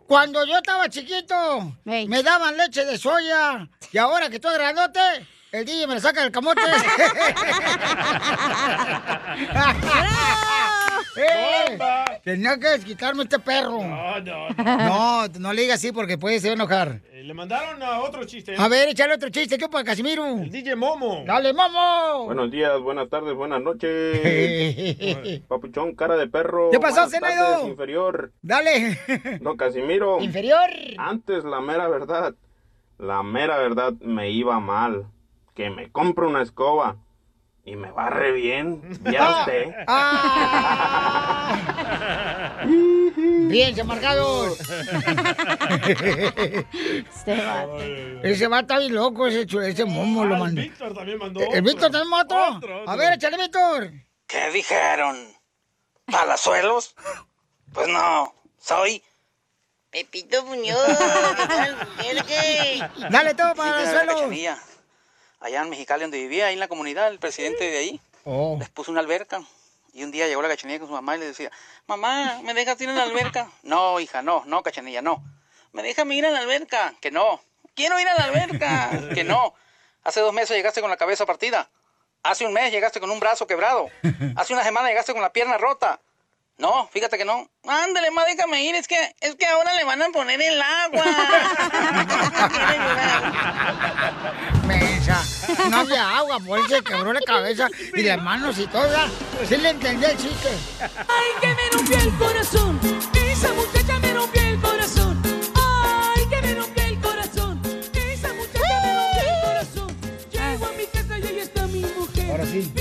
Speaker 1: Cuando yo estaba chiquito, me daban leche de soya. Y ahora que estoy grandote, el DJ me la saca del camote. (laughs) (laughs) ¡Eh! Tenía que desquitarme este perro.
Speaker 3: No, no,
Speaker 1: No, no le digas así porque puede se va a enojar.
Speaker 3: Eh, Le mandaron a otro chiste. ¿eh?
Speaker 1: A ver, échale otro chiste, ¿qué para Casimiro?
Speaker 3: El DJ Momo.
Speaker 1: ¡Dale, Momo!
Speaker 30: Buenos días, buenas tardes, buenas noches. (laughs) Papuchón, cara de perro.
Speaker 1: ¿Qué pasó,
Speaker 30: tardes, inferior.
Speaker 1: Dale.
Speaker 30: No, Casimiro.
Speaker 1: Inferior.
Speaker 30: Antes, la mera verdad. La mera verdad me iba mal. Que me compro una escoba. Y me barre bien. Ya (laughs) usted.
Speaker 1: Ah. Bien, amargados.
Speaker 2: Este vato.
Speaker 1: Ese va a estar bien loco, ese, ese momo lo mandó.
Speaker 3: Víctor también mandó
Speaker 1: ¿El Víctor también otro? A ver, échale, Víctor.
Speaker 31: ¿Qué dijeron? ¿Palazuelos? Pues no, soy Pepito Muñoz.
Speaker 1: Dale todo para
Speaker 31: Allá en Mexicali, donde vivía, ahí en la comunidad, el presidente de ahí
Speaker 1: Oh.
Speaker 31: les puso una alberca. Y un día llegó la cachanilla con su mamá y le decía, mamá, ¿me dejas ir a la alberca? (laughs) No, hija, no, no, cachanilla, no. ¿Me dejas ir a la alberca? Que no. Quiero ir a la alberca. (laughs) Que no. Hace dos meses llegaste con la cabeza partida. Hace un mes llegaste con un brazo quebrado. (laughs) Hace una semana llegaste con la pierna rota. No, fíjate que no. Ándale, más déjame ir, es que, es que ahora le van a poner el agua. (laughs)
Speaker 1: Mensa. No había agua, por eso se quebró la cabeza y las manos y todo. ya. Sí le entendí el chiste.
Speaker 19: Ay, que me rompió el corazón. Esa muchacha me rompió el corazón. Ay, que me rompió el corazón. Esa muchacha me rompió el corazón. Llego a mi casa y ahí está mi mujer.
Speaker 1: Ahora sí.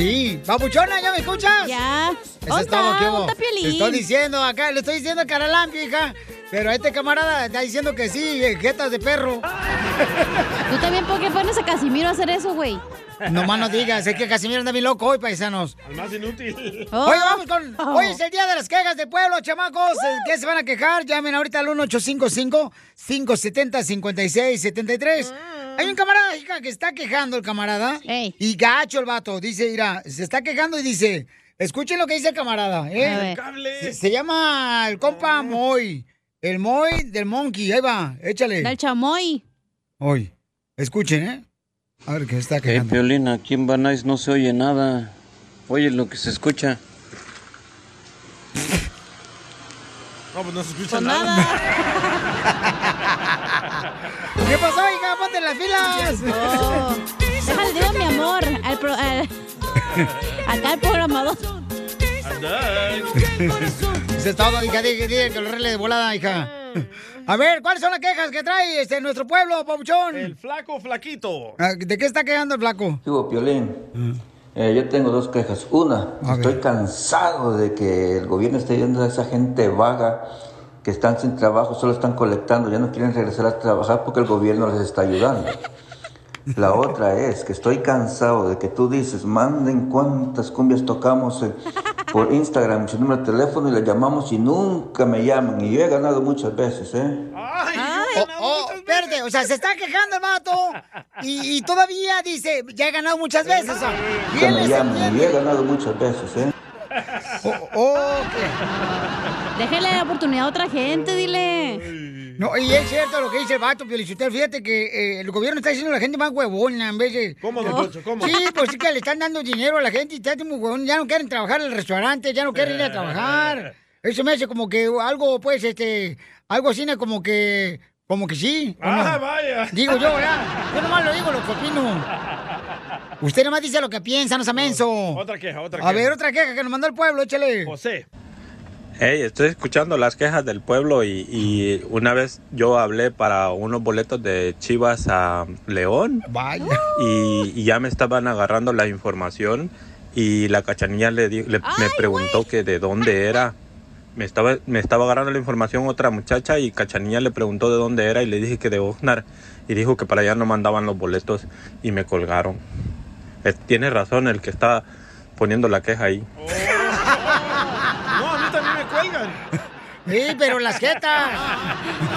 Speaker 1: Sí, papuchona, ¿ya me escuchas?
Speaker 2: Ya.
Speaker 1: Eso es todo, ¿qué hubo? estoy diciendo acá, le estoy diciendo caralampio, hija. Pero este camarada está diciendo que sí, jetas de perro.
Speaker 2: Tú también, ¿por qué pones a Casimiro a hacer eso, güey?
Speaker 1: No más no digas, es que Casimiro anda bien loco hoy, paisanos.
Speaker 3: Al más inútil.
Speaker 2: Oh.
Speaker 1: Oye, vamos con. Hoy es el día de las quejas del pueblo, chamacos. ¿Qué se van a quejar? Llamen ahorita al 1855-570-5673. Hay un camarada, hija, que está quejando el camarada. Y gacho el vato. Dice, mira, se está quejando y dice. Escuchen lo que dice el camarada, ¿eh? Se, se llama el compa Moy. El Moy del Monkey. Ahí va, échale.
Speaker 2: Del chamoy.
Speaker 1: Hoy. Escuchen, ¿eh? A ver qué está
Speaker 32: Hey,
Speaker 1: quejando.
Speaker 32: Piolín, aquí en Banais no se oye nada. Oye lo que se escucha.
Speaker 3: No, pues no se escucha
Speaker 2: Pues
Speaker 3: nada. (laughs)
Speaker 1: ¿Qué pasó, hija? Las filas. (laughs)
Speaker 2: Oh. Déjale, digo mi amor. Al pro- al- acá el programador.
Speaker 1: Eso es todo, hija. Dije, dije que lo arregle de volada, hija. A ver, ¿cuáles son las quejas que trae este, nuestro pueblo, Pabuchón?
Speaker 3: El flaco flaquito.
Speaker 1: Ah, ¿De qué está quejando el flaco?
Speaker 33: Digo, Piolín, eh, yo tengo dos quejas. Una, estoy cansado de que el gobierno esté yendo a esa gente vaga que están sin trabajo, solo están colectando, ya no quieren regresar a trabajar porque el gobierno les está ayudando. La otra es que estoy cansado de que tú dices, manden cuántas cumbias tocamos por Instagram, su número de teléfono y le llamamos y nunca me llaman. Y yo he ganado muchas veces, ¿eh?
Speaker 1: Oh, oh, espérate, o sea, se está quejando el vato y, y todavía dice, ya he ganado muchas veces. o sea,
Speaker 33: me llaman y yo he ganado muchas veces, ¿eh?
Speaker 1: Oh,
Speaker 2: Déjale la oportunidad a otra gente, dile.
Speaker 1: No, y es cierto lo que dice el vato, Piolichotel. Fíjate que eh, el gobierno está haciendo a la gente más huevona en vez de...
Speaker 3: ¿Cómo, don Poncho? ¿Cómo?
Speaker 1: Sí, pues sí que le están dando dinero a la gente y está muy huevón. Ya no quieren trabajar en el restaurante, ya no quieren ir a trabajar. Eso me hace como que algo, pues, este... Algo así, como que... Como que sí.
Speaker 3: Ah, vaya.
Speaker 1: Digo yo, ¿verdad? Yo nomás lo digo, lo que opino. Usted nomás dice lo que piensa, no sea menso.
Speaker 3: Otra queja, otra
Speaker 1: A
Speaker 3: queja.
Speaker 1: ver, otra queja que nos mandó el pueblo, échale.
Speaker 3: José.
Speaker 34: Hey, estoy escuchando las quejas del pueblo y, y una vez yo hablé para unos boletos de Chivas a León.
Speaker 1: Vaya.
Speaker 34: Y, y ya me estaban agarrando la información y la cachanilla le, di- le- me preguntó que de dónde era. Me estaba, me estaba agarrando la información otra muchacha y cachanilla le preguntó de dónde era y le dije que de Oxnard y dijo que para allá no mandaban los boletos y me colgaron. Tiene razón el que está poniendo la queja ahí. (laughs)
Speaker 3: No, a mí también me cuelgan.
Speaker 1: Sí, pero las jetas.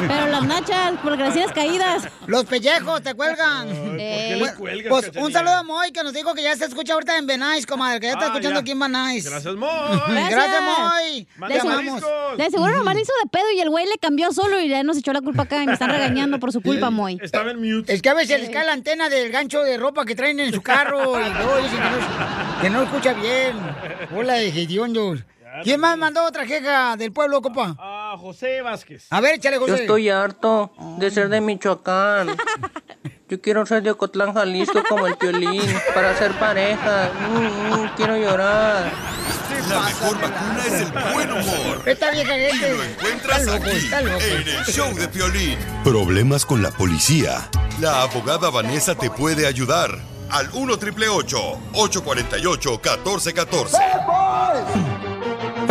Speaker 2: Pero las nachas, por gracias caídas.
Speaker 1: Los pellejos te cuelgan.
Speaker 2: qué
Speaker 3: le cuelgas,
Speaker 1: Pues
Speaker 3: Cachanilla?
Speaker 1: un saludo a Moy que nos dijo que ya se escucha ahorita en Benais, comadre, que ya está
Speaker 3: Ah,
Speaker 1: escuchando
Speaker 3: ya.
Speaker 1: aquí en Benais.
Speaker 3: Gracias, Moy.
Speaker 1: Gracias, Moy.
Speaker 3: Manda
Speaker 1: Te amamos.
Speaker 2: De seguro nomás hizo de pedo y el güey le cambió solo y ya nos echó la culpa acá y me están regañando por su culpa, Moy.
Speaker 3: Estaba en mute.
Speaker 1: Es que a veces les cae la antena del gancho de ropa que traen en su carro y luego dicen que no, que no escucha bien. Hola de hediondos. ¿Quién más mandó otra queja del pueblo, compa?
Speaker 3: Ah, José Vázquez.
Speaker 1: A ver, échale, José.
Speaker 35: Yo estoy harto de ser de Michoacán. (laughs) Yo quiero ser de Ocotlán, Jalisco como el Piolín para ser pareja. Mm, mm, quiero llorar.
Speaker 5: La mejor vacuna es el buen humor.
Speaker 1: Esta vieja
Speaker 5: Y
Speaker 1: gente.
Speaker 5: lo encuentras
Speaker 1: Está loco,
Speaker 5: aquí,
Speaker 1: está loco.
Speaker 5: en el show de Piolín. Problemas con la policía. La abogada Vanessa te puede ayudar. Al 1 triple 848 1414.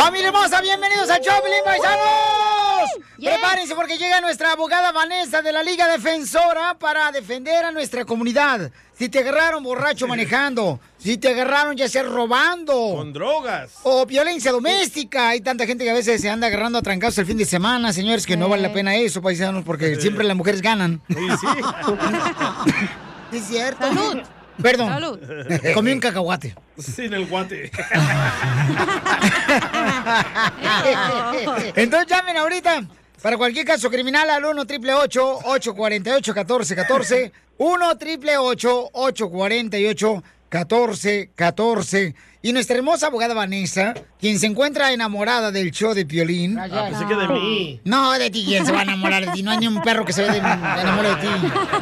Speaker 1: ¡Familia hermosa! ¡Bienvenidos al Choplin, paisanos! Prepárense porque llega nuestra abogada Vanessa de la Liga Defensora para defender a nuestra comunidad. Si te agarraron borracho (laughs) manejando, si te agarraron ya sea robando.
Speaker 3: Con drogas.
Speaker 1: O violencia doméstica. Hay tanta gente que a veces se anda agarrando a trancazos el fin de semana, señores, que no vale la pena eso, paisanos, porque siempre las mujeres ganan.
Speaker 3: Sí, sí. (laughs)
Speaker 1: Es cierto.
Speaker 2: Salud.
Speaker 1: Perdón.
Speaker 2: Salud.
Speaker 1: Comí un cacahuate.
Speaker 3: Sin el guate. (laughs)
Speaker 1: Entonces llamen ahorita para cualquier caso criminal al 1 triple 848 1414 1 triple 848 1414 Y nuestra hermosa abogada Vanessa, quien se encuentra enamorada del show de Piolín.
Speaker 3: Ah, pensé que de mí.
Speaker 1: No, de ti, ¿quién se va a enamorar de ti? No hay ni un perro que se de- enamore de ti.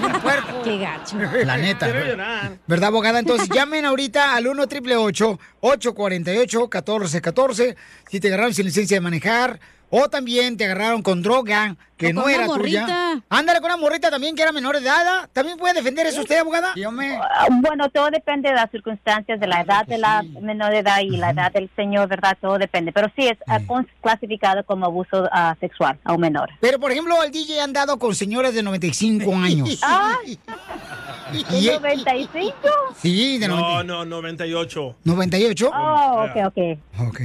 Speaker 1: Un puerco.
Speaker 2: Qué gacho.
Speaker 1: La neta.
Speaker 3: Quiero llorar.
Speaker 1: ¿Verdad, abogada? Entonces llamen ahorita al 1 triple 848 1414 si te agarraron sin licencia de manejar o también te agarraron con droga que no
Speaker 2: con una
Speaker 1: era tuya.
Speaker 2: morrita.
Speaker 1: Ándale con una morrita también que era menor de edad. ¿También puede defender eso usted, abogada? Yo me...
Speaker 36: Ah, Bueno, todo depende de las circunstancias, de la edad de la menor de edad y la edad del señor, ¿verdad? Todo depende. Pero sí es ah, clasificado como abuso ah, sexual a un menor.
Speaker 1: Pero, por ejemplo, el DJ ha andado con señoras de 95 años. (laughs)
Speaker 36: Ah, (laughs)
Speaker 1: Y-
Speaker 36: ¿de 95?
Speaker 1: Sí, de
Speaker 3: No, no, 98.
Speaker 1: 98.
Speaker 36: Oh, ok, ok.
Speaker 1: Ok.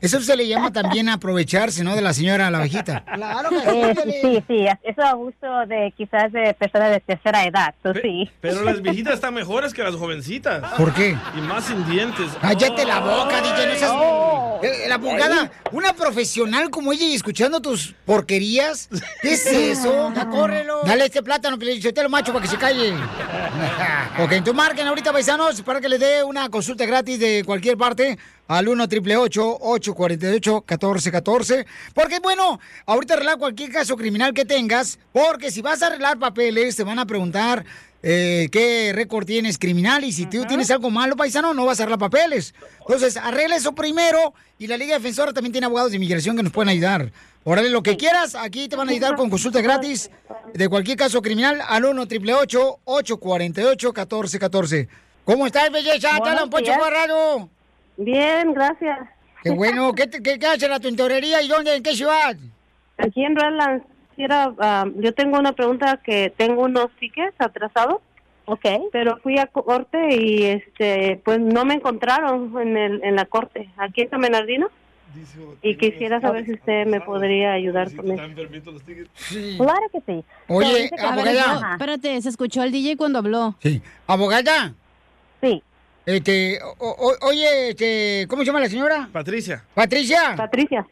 Speaker 1: Eso se le llama también aprovecharse, ¿no? De la señora, la viejita. (laughs) Claro
Speaker 36: Eh, sí, sí, es- eso es abuso de quizás de personas de tercera edad, so, sí.
Speaker 3: Pero las (laughs) viejitas están mejores que las jovencitas.
Speaker 1: ¿Por qué?
Speaker 3: Y más sin dientes.
Speaker 1: Cállate la boca, DJ, no seas...
Speaker 36: Oh.
Speaker 1: Eh, La abogada, una profesional como ella y escuchando tus porquerías, ¿qué es eso? Ya córrelo. Dale este plátano, lo macho, para que se calle. (laughs) ok, entonces marquen ahorita, paisanos, para que les dé una consulta gratis de cualquier parte al 1 triple 848 1414 Porque, bueno, ahorita arreglar cualquier caso criminal que tengas, porque si vas a arreglar papeles, te van a preguntar eh, qué récord tienes criminal y si tú tienes algo malo, paisano, no vas a arreglar papeles. Entonces, arregla eso primero y la Liga Defensora también tiene abogados de inmigración que nos pueden ayudar. Órale, lo que quieras, aquí te van a ayudar con consulta gratis de cualquier caso criminal al 1 triple 848 1414 ¿Cómo estás, belleza? Te habla un Poncho. Corrado.
Speaker 36: Bien, gracias.
Speaker 1: Qué bueno. ¿Qué, te- qué, qué haces en la tintorería y dónde? ¿En qué ciudad?
Speaker 29: Aquí en Redlands, quisiera, ah, yo tengo una pregunta que tengo unos tickets atrasados.
Speaker 36: Ok.
Speaker 29: Pero fui a corte y este pues no me encontraron en, el, en la corte, aquí en San Bernardino. Y quisiera saber si usted me podría ayudar con eso.
Speaker 36: Claro que sí.
Speaker 1: Oye, abogada.
Speaker 2: Espérate, se escuchó el DJ cuando habló.
Speaker 1: Sí. ¿Abogada? Este, o- o- oye, este, ¿cómo se llama la señora?
Speaker 3: Patricia.
Speaker 1: Patricia.
Speaker 29: Patricia.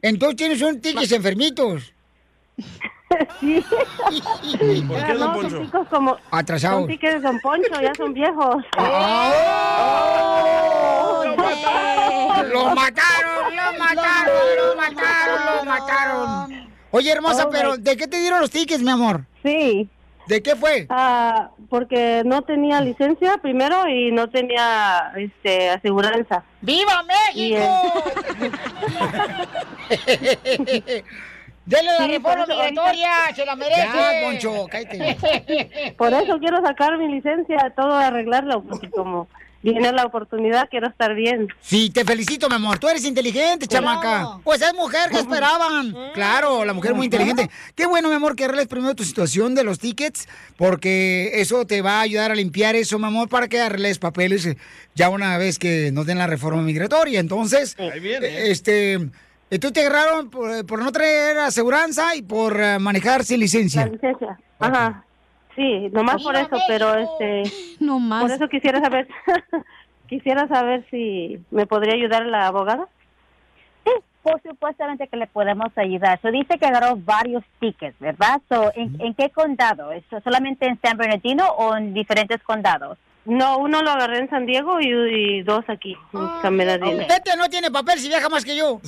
Speaker 1: Entonces tienes un tickets enfermitos. (laughs)
Speaker 29: sí.
Speaker 3: ¿Por qué,
Speaker 29: no,
Speaker 3: Poncho?
Speaker 29: son chicos como...
Speaker 1: Atrasados.
Speaker 29: Son tickets de Don Poncho, ya son viejos. (laughs)
Speaker 1: ¡Lo mataron! ¡Lo mataron! ¡Lo mataron! ¡Lo mataron! Oye, hermosa,
Speaker 29: Oh,
Speaker 1: pero ¿de qué te dieron los tickets, mi amor?
Speaker 29: Sí.
Speaker 1: ¿De qué fue?
Speaker 29: Ah, porque no tenía licencia primero y no tenía este aseguranza.
Speaker 1: ¡Viva
Speaker 29: Y,
Speaker 1: México! (laughs) ¡Dele la
Speaker 29: Sí,
Speaker 1: reforma migratoria!
Speaker 29: ahorita-
Speaker 1: ¡Se la merece!
Speaker 29: Ya,
Speaker 1: Poncho, cállate. (laughs)
Speaker 29: Por eso quiero sacar mi licencia, todo arreglarlo, porque como viene la oportunidad, quiero estar bien.
Speaker 1: Sí, te felicito, mi amor. Tú eres inteligente, chamaca. Pues es mujer, ¿qué (laughs) esperaban? Claro, la mujer muy inteligente. Qué bueno, mi amor, que arregles primero tu situación de los tickets, porque eso te va a ayudar a limpiar eso, mi amor, para que arregles papeles eh, ya una vez que nos den la reforma migratoria. Entonces,
Speaker 3: Ahí viene.
Speaker 1: eh, este, eh, tú te agarraron por, por no traer aseguranza y por eh, manejar sin licencia.
Speaker 29: La licencia. Ajá. Sí, nomás por eso, pero este... (laughs)
Speaker 2: No más.
Speaker 29: Por eso quisiera saber... (laughs) quisiera saber si me podría ayudar la abogada.
Speaker 36: Sí, por supuestamente que le podemos ayudar. So, dice que agarró varios tickets, ¿verdad? So, ¿en, en qué condado? ¿Eso ¿Solamente en San Bernardino o en diferentes condados?
Speaker 29: No, uno lo agarré en San Diego y, y dos aquí, en San Bernardino.
Speaker 1: Este no tiene papel si viaja más que yo.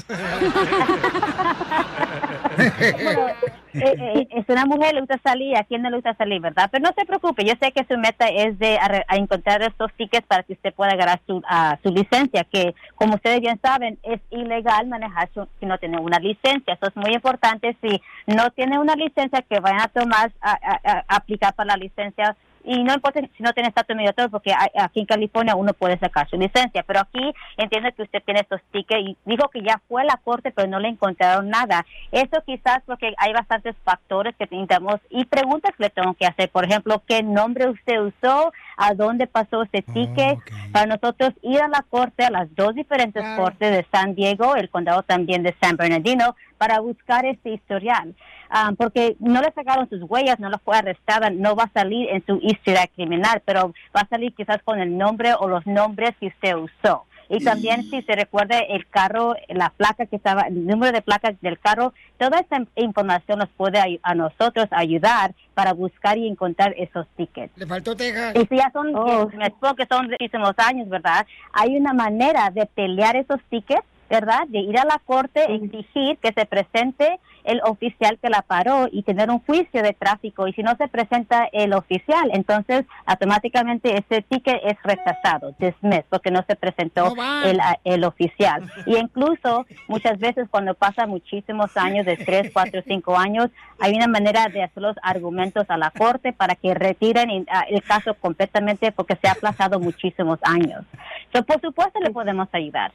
Speaker 36: Bueno, eh, eh, es una mujer, le gusta salir, a quién no le gusta salir, ¿verdad? Pero no se preocupe, yo sé que su meta es de a encontrar estos tickets para que usted pueda agarrar su, a su licencia, que como ustedes bien saben, es ilegal manejar su- si no tiene una licencia. Eso es muy importante, si no tiene una licencia, que vayan a tomar, a, a- a aplicar para la licencia y no importa si no tiene estatus migratorio, porque aquí en California uno puede sacar su licencia, pero aquí entiendo que usted tiene estos tickets y dijo que ya fue a la corte, pero no le encontraron nada. Eso quizás porque hay bastantes factores que necesitamos y preguntas que le tengo que hacer. Por ejemplo, ¿qué nombre usted usó? ¿A dónde pasó ese ticket? Para nosotros ir a la corte, a las dos diferentes cortes de San Diego, el condado también de San Bernardino, para buscar este historial. Ah, porque no le sacaron sus huellas, no la fue arrestada, no va a salir en su historia criminal, pero va a salir quizás con el nombre o los nombres que usted usó. Y también si se recuerda el carro, la placa que estaba, el número de placas del carro, toda esa información nos puede a nosotros ayudar para buscar y encontrar esos tickets.
Speaker 1: Le faltó Texas.
Speaker 36: Y si ya son, me supongo que son muchísimos años, ¿verdad? Hay una manera de pelear esos tickets, ¿verdad? De ir a la corte, exigir que se presente el oficial que la paró y tener un juicio de tráfico. Y si no se presenta el oficial, entonces automáticamente ese ticket es rechazado, dismissed, porque no se presentó
Speaker 37: No
Speaker 36: el, el oficial. (laughs) Y incluso muchas veces cuando pasa muchísimos años, de tres, cuatro, cinco años, hay una manera de hacer los argumentos a la corte para que retiren ah, el caso completamente porque se ha aplazado muchísimos años. So, por supuesto le podemos ayudar.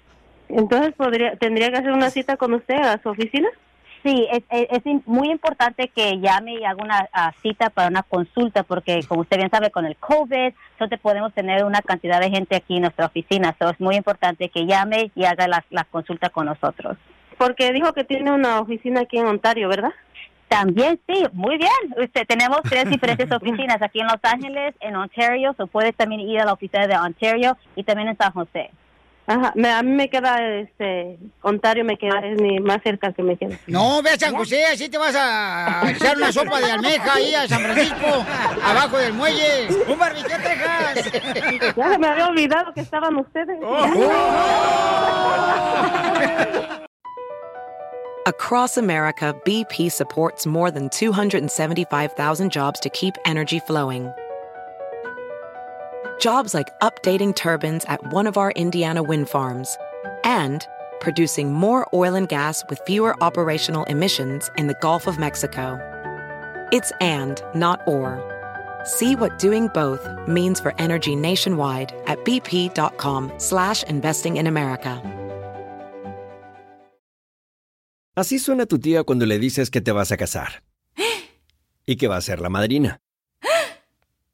Speaker 29: Entonces, podría, ¿tendría que hacer una cita con usted a su oficina?
Speaker 36: Sí, es, es- es im- muy importante que llame y haga una cita para una consulta, porque como usted bien sabe, con el COVID, solo podemos tener una cantidad de gente aquí en nuestra oficina. So, es muy importante que llame y haga la, la consulta con nosotros.
Speaker 29: Porque dijo que tiene una oficina aquí en Ontario, ¿verdad?
Speaker 36: También sí, muy bien. Usted, tenemos tres diferentes oficinas aquí en Los Ángeles, en Ontario, o puede también ir a la oficina de Ontario y también en San José.
Speaker 29: Ajá, me- a mí me queda, este, Ontario me queda, es mi más cerca que me queda.
Speaker 1: No, ve a San José, así te vas a echar una sopa de almeja ahí a San Francisco, abajo del muelle. Un barbecue, Texas.
Speaker 29: Ya se me había olvidado que estaban ustedes.
Speaker 37: Across America, BP supports more than 275,000 jobs to keep energy flowing. Jobs like updating turbines at one of our Indiana wind farms and producing more oil and gas with fewer operational emissions in the Gulf of Mexico. It's and, not or. See what doing both means for energy nationwide at bp.com slash investing in America.
Speaker 38: Así suena tu tía cuando le dices que te vas a casar. (gasps) Y que va a ser la madrina.